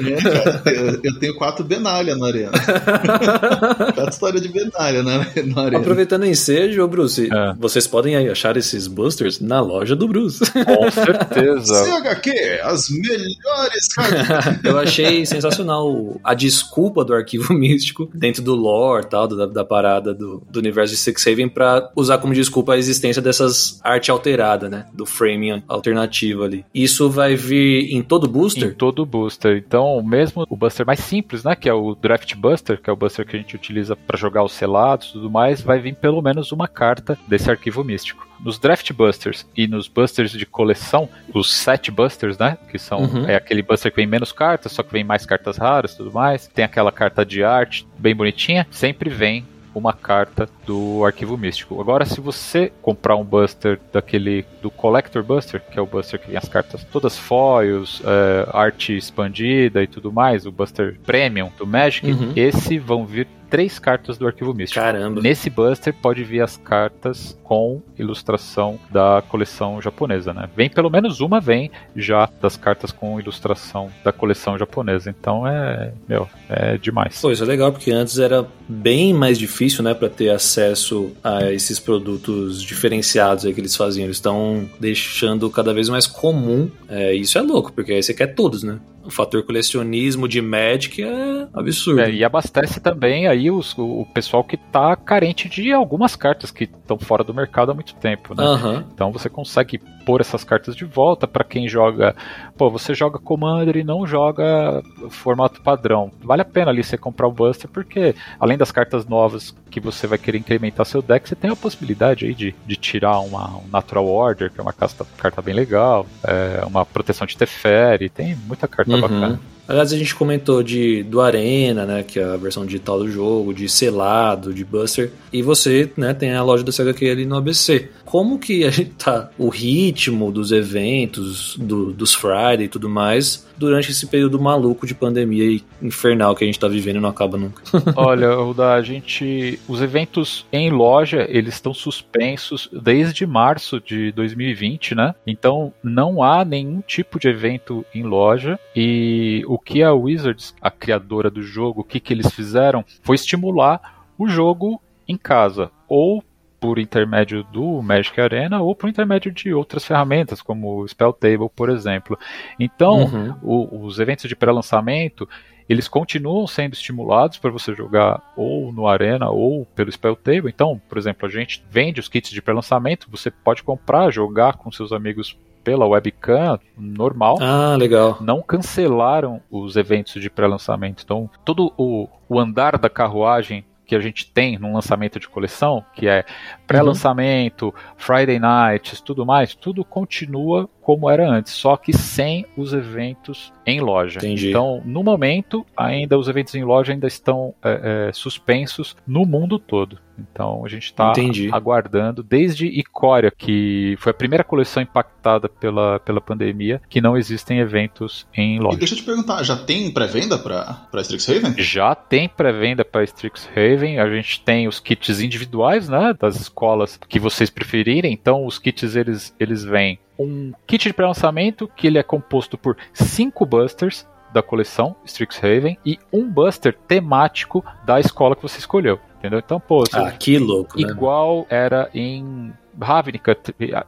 É, cara, eu, eu tenho quatro Benalha na arena. Cada história de medalha na, na arena. Aproveitando o ensejo, ô Bruce, É. vocês podem achar esses boosters na loja do Bruce. Com certeza. CHQ, as melhores cartas. Eu achei sensacional a desculpa do arquivo místico dentro do lore tal, da, da parada do, do universo de Sixhaven pra usar como desculpa a existência dessas arte alterada, né? Do framing alternativo ali. Isso vai vir em todo em booster? todo booster. Então, mesmo o buster mais simples, né, que é o Draft Buster, que é o buster que a gente utiliza para jogar os selados e tudo mais, vai vir pelo menos uma carta desse arquivo místico. Nos Draft Busters e nos Busters de coleção, os Set Busters, né, que são Uhum. é aquele buster que vem menos cartas, só que vem mais cartas raras, e tudo mais. Tem aquela carta de arte bem bonitinha, sempre vem uma carta do arquivo místico. Agora, se você comprar um Buster daquele do Collector Buster, que é o Buster que vem as cartas todas foils, é, arte expandida e tudo mais, o Buster Premium do Magic, Uhum. esse vão vir três cartas do arquivo místico. Caramba. Nesse Buster pode vir as cartas com ilustração da coleção japonesa, né? Vem pelo menos uma vem já das cartas com ilustração da coleção japonesa. Então é, meu, é demais. Pô, isso é legal, porque antes era bem mais difícil, né, pra ter acesso a esses produtos diferenciados aí que eles faziam. Eles estão deixando cada vez mais comum. É, isso é louco, porque aí você quer todos, né? O fator colecionismo de Magic é absurdo. É, e abastece também aí os- o, pessoal que tá carente de algumas cartas que estão fora do mercado há muito tempo, né? Aham. Então você consegue pôr essas cartas de volta para quem joga. Pô, você joga Commander e não joga formato padrão. Vale a pena ali você comprar o Buster, porque além das cartas novas que você vai querer incrementar seu deck, você tem a possibilidade aí de, de tirar uma, um Natural Order, que é uma carta, carta bem legal, é, uma proteção de Teferi, tem muita carta Uhum. bacana. Aliás, a gente comentou de do Arena, né, que é a versão digital do jogo, de selado, de Buster, e você, né, tem a loja da CHQ ali no ABC. Como que a gente tá o ritmo dos eventos, do- dos Friday e tudo mais, durante esse período maluco de pandemia e infernal que a gente tá vivendo não acaba nunca? Olha, Ruda, a gente. Os eventos em loja, eles estão suspensos desde março de 2020, né? Então não há nenhum tipo de evento em loja. E o que a Wizards, a criadora do jogo, o que, que eles fizeram foi estimular o jogo em casa. Ou por intermédio do Magic Arena ou por intermédio de outras ferramentas, como o Spell Table, por exemplo. Então, Uhum. o- os eventos de pré-lançamento eles continuam sendo estimulados para você jogar ou no Arena ou pelo Spell Table. Então, por exemplo, a gente vende os kits de pré-lançamento, você pode comprar, jogar com seus amigos pela webcam normal. Ah, legal. Não cancelaram os eventos de pré-lançamento. Então, todo o, o andar da carruagem que a gente tem num lançamento de coleção, que é pré-lançamento, Friday Nights, tudo mais, tudo continua como era antes, só que sem os eventos em loja. Entendi. Então, no momento, ainda os eventos em loja ainda estão é, é, suspensos no mundo todo. Então, a gente está aguardando desde Icória, que foi a primeira coleção impactada pela, pela pandemia, que não existem eventos em E loja. deixa eu te perguntar, já tem pré-venda pra Strixhaven? Já tem pré-venda para Strixhaven, a gente tem os kits individuais, né, das escolas que vocês preferirem. Então, os kits eles eles vêm um kit de pré-lançamento que ele é composto por cinco busters da coleção Strixhaven e um buster temático da escola que você escolheu. Entendeu? Então, pô, Ah, que louco, né? igual era em Ravnica,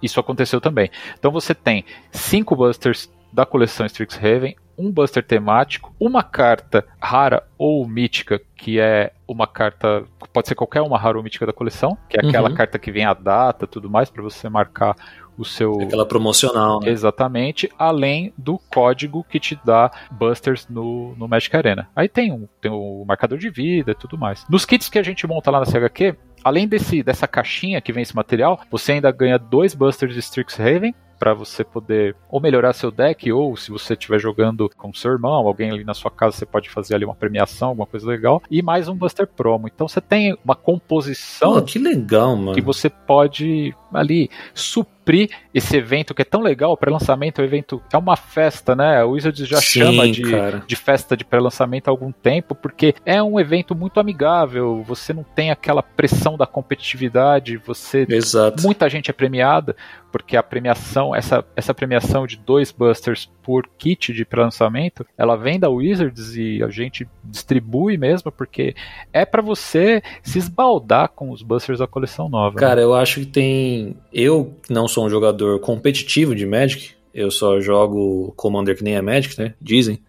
isso aconteceu também. Então você tem cinco busters da coleção Strixhaven, um buster temático, uma carta rara ou mítica, que é uma carta, pode ser qualquer uma rara ou mítica da coleção, que é aquela Uhum. carta que vem a data, tudo mais para você marcar o seu Aquela promocional, né? Exatamente, além do código que te dá busters no, no Magic Arena. Aí tem um, tem o marcador de vida e tudo mais. Nos kits que a gente monta lá na CHQ, além desse, dessa caixinha que vem esse material, você ainda ganha dois busters de Strixhaven para você poder ou melhorar seu deck, ou se você estiver jogando com seu irmão, alguém ali na sua casa, você pode fazer ali uma premiação, alguma coisa legal, e mais um Buster Promo. Então você tem uma composição Pô, que legal, mano. que você pode ali suprir esse evento que é tão legal, o pré-lançamento, o evento é uma festa, né? O Wizards já Sim, chama de, cara. de festa de pré-lançamento há algum tempo, porque é um evento muito amigável, você não tem aquela pressão da competitividade, você Exato. muita gente é premiada, porque a premiação, essa, essa premiação de dois busters por kit de pré-lançamento, ela vem da Wizards e a gente distribui mesmo, porque é pra você se esbaldar com os busters da coleção nova. né? Cara, eu acho que tem. Eu que não sou um jogador competitivo de Magic. Eu só jogo Commander que nem é Magic, né? Dizem.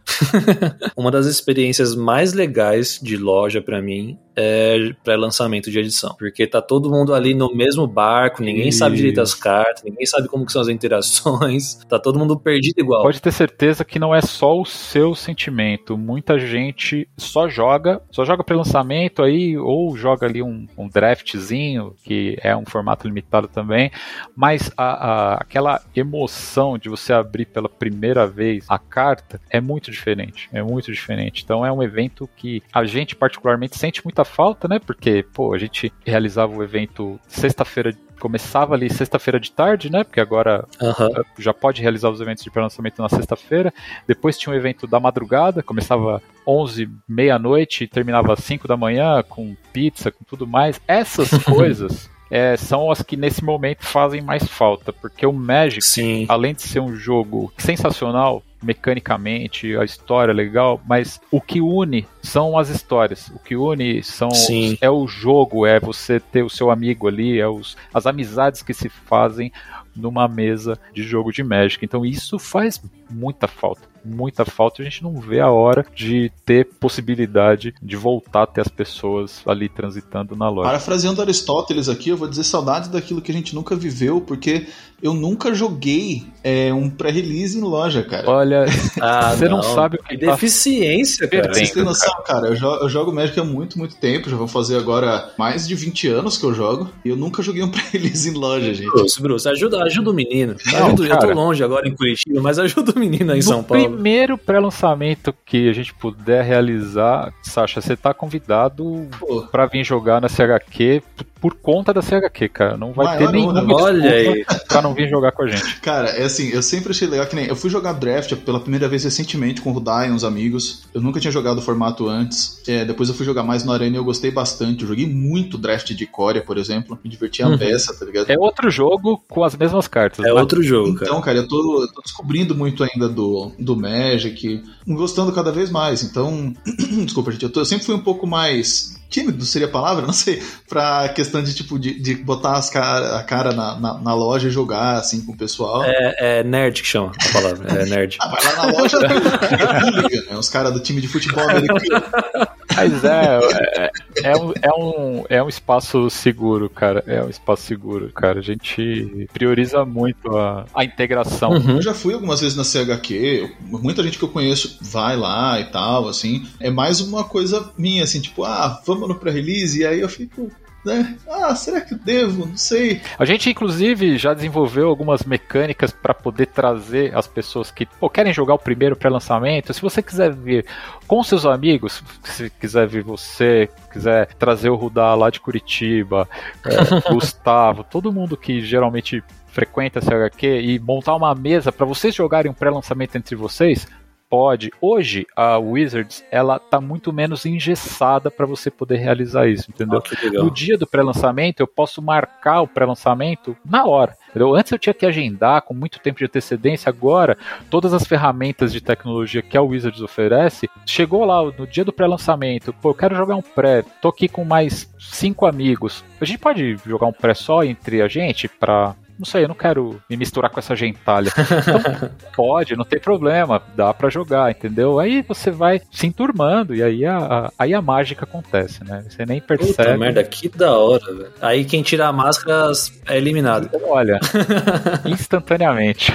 Uma das experiências mais legais de loja pra mim é pré-lançamento de edição. Porque tá todo mundo ali no mesmo barco, ninguém sabe direito as cartas, ninguém sabe como são as interações, tá todo mundo perdido igual. Pode ter certeza que não é só o seu sentimento. Muita gente só joga, só joga pré-lançamento aí, ou joga ali um, um draftzinho, que é um formato limitado também. Mas a, a- aquela emoção de você abrir pela primeira vez a carta é muito diferente. É muito diferente. Então é um evento que a gente particularmente sente muita falta, né? Porque, pô, a gente realizava o evento sexta-feira. Começava ali sexta-feira de tarde, né? Porque agora Aham. já pode realizar os eventos de pré-lançamento na sexta-feira. Depois tinha um evento da madrugada, começava 11, meia-noite e terminava às 5 da manhã, com pizza, com tudo mais. Essas coisas é, são as que nesse momento fazem mais falta, porque o Magic, Sim. além de ser um jogo sensacional, mecanicamente, a história é legal, mas o que une são as histórias. O que une são Sim. é o jogo, é você ter o seu amigo ali, é os, as amizades que se fazem numa mesa de jogo de Magic. Então isso faz muita falta, muita falta. A gente não vê a hora de ter possibilidade de voltar a ter as pessoas ali transitando na loja. Parafraseando Aristóteles aqui, eu vou dizer saudades daquilo que a gente nunca viveu, porque eu nunca joguei é, um pré-release em loja, cara. Olha, Ah, você não. sabe o que Que tá deficiência, cara. Perdendo. Vocês têm noção, cara? Eu jogo, eu jogo Magic há muito, muito tempo. Já vou fazer agora mais de 20 anos que eu jogo. E eu nunca joguei um pré-release em loja, gente. Bruce, Bruce, ajuda, ajuda o menino. Não, Ajuda- eu tô cara. longe agora em Curitiba, mas ajuda o menino aí em no São Paulo. primeiro pré-lançamento que a gente puder realizar, Sasha, você tá convidado Pô, pra vir jogar na CHQ por conta da CHQ, cara. Não vai Maior ter nenhuma. Olha aí. pra não vir jogar com a gente. Cara, é assim, eu sempre achei legal que nem. Eu fui jogar draft pela primeira vez recentemente com o Rudai e uns amigos. Eu nunca tinha jogado o formato antes. É, depois eu fui jogar mais no Arena e eu gostei bastante. Eu joguei muito draft de Corea, por exemplo. Me diverti a Uhum. beça, tá ligado? É outro jogo com as mesmas cartas. É né? outro jogo, cara. Então, cara, eu tô, eu tô descobrindo muito ainda do, do Magic, gostando cada vez mais. Então, desculpa, gente, eu, tô- eu sempre fui um pouco mais tímido, seria a palavra? Não sei, pra questão de, tipo, de, de botar cara, a cara na, na, na loja e jogar, assim, com o pessoal. É, é nerd que chama a palavra. É nerd. Ah, vai lá na loja, hooligan, né? Os caras do time de futebol americano. Mas é, é, é, um, é, um, é um espaço seguro, cara. É um espaço seguro, cara. A gente prioriza muito a, a integração. Uhum. Eu já fui algumas vezes na CHQ, muita gente que eu conheço vai lá e tal, assim. É mais uma coisa minha, assim, tipo, ah, vamos no pré-release, e aí eu fico, né? Ah, será que eu devo? Não sei. A gente, inclusive, já desenvolveu algumas mecânicas para poder trazer as pessoas que pô, querem jogar o primeiro pré-lançamento. Se você quiser vir com seus amigos, se quiser vir você, quiser trazer o Rudá lá de Curitiba, é, Gustavo, todo mundo que geralmente frequenta a CHQ e montar uma mesa para vocês jogarem um pré-lançamento entre vocês, pode. Hoje a Wizards ela tá muito menos engessada para você poder realizar isso, entendeu? Legal. No dia do pré-lançamento, eu posso marcar o pré-lançamento na hora. entendeu? Antes eu tinha que agendar com muito tempo de antecedência. Agora, todas as ferramentas de tecnologia que a Wizards oferece, chegou lá no dia do pré-lançamento. Pô, eu quero jogar um pré, tô aqui com mais cinco amigos. A gente pode jogar um pré só entre a gente pra. Não sei, eu não quero me misturar com essa gentalha. Então, pode, não tem problema, dá pra jogar, entendeu? Aí você vai se enturmando e aí a, a- aí a mágica acontece, né? Você nem percebe. Puta merda, que da hora, velho. Aí quem tira a máscara é eliminado. Olha, instantaneamente.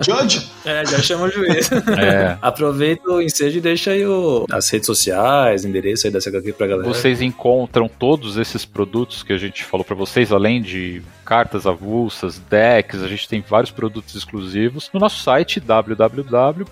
Judge? É, já chama o juiz. É. Aproveita o ensejo e deixa aí o, as redes sociais, endereço aí da CHQ pra galera. Vocês encontram todos esses produtos que a gente falou pra vocês, além de cartas avulsas, bolsas, decks, a gente tem vários produtos exclusivos no nosso site www.chq.com.br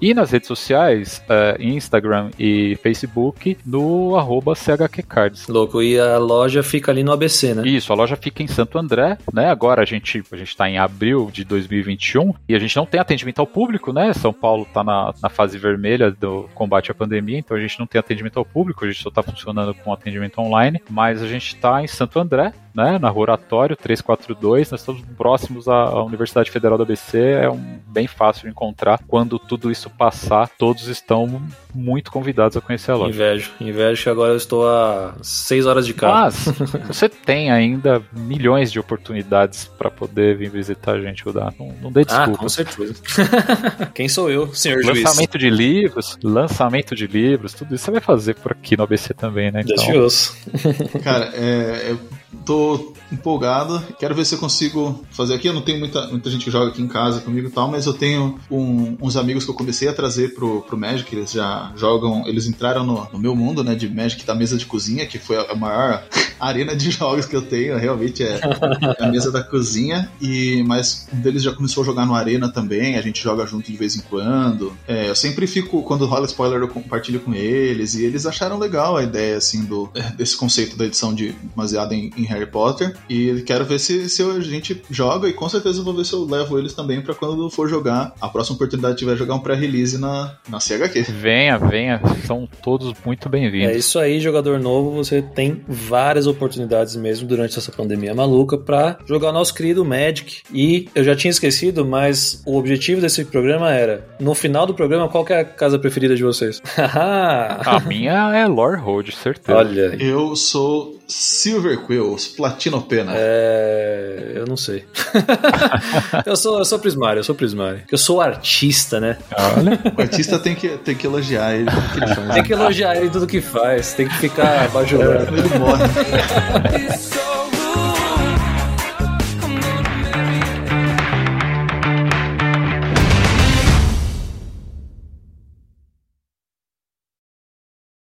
e nas redes sociais, eh, Instagram e Facebook, no arroba chqcards. Louco, e a loja fica ali no ABC, né? Isso, a loja fica em Santo André, né? Agora a gente a gente está em abril de 2021 e a gente não tem atendimento ao público, né? São Paulo está na, na fase vermelha do combate à pandemia, então a gente não tem atendimento ao público, a gente só está funcionando com atendimento online, mas a gente está em Santo André, né? Na Rua Oratório 342, nós estamos próximos à, Universidade Federal do ABC, é um, bem fácil de encontrar. Quando tudo isso passar, todos estão muito convidados a conhecer a loja. Invejo, invejo que agora eu estou a 6 horas de carro. Mas você tem ainda milhões de oportunidades para poder vir visitar a gente, Udá. Não, não dê Ah, desculpa. com certeza. Quem sou eu, senhor juiz? lançamento de livros, lançamento de livros, tudo isso você vai fazer por aqui no ABC também, né? Então. Cara, é, eu tô empolgado. Quero ver se eu consigo fazer aqui. Eu não tenho muita, muita gente que joga aqui em casa comigo e tal, mas eu tenho um- uns amigos que eu comecei a trazer pro, pro Magic. Eles já jogam, eles entraram no, no meu mundo, né, de Magic da mesa de cozinha, que foi a, maior arena de jogos que eu tenho. Realmente é a mesa da cozinha. E mas um deles já começou a jogar no Arena também. A gente joga junto de vez em quando. É, eu sempre fico quando rola spoiler eu compartilho com eles e eles acharam legal a ideia assim do desse conceito da edição de baseada em, em Harry Potter. E quero ver se, se a gente joga e com certeza eu vou ver se eu levo eles também pra quando for jogar. A próxima oportunidade tiver jogar um pré-release na, na CHQ. venha, venha, são todos muito É bem-vindos. isso aí, jogador novo. Você tem várias oportunidades mesmo durante essa pandemia maluca pra jogar o nosso querido Magic. E eu já tinha esquecido, mas o objetivo desse programa era: no final do programa, qual que é a casa preferida de vocês? Haha! A minha é Lore Road, certeza. Olha aí. Eu sou Silver Quills, Platino Pena. É. Eu não sei. eu, sou, eu sou prismário, eu sou prismário. Eu sou artista, né? Olha, O artista tem que, tem que elogiar ele tudo que ele faz. Tem que elogiar ele em tudo que faz, tem que ficar bajulando. Ele morre.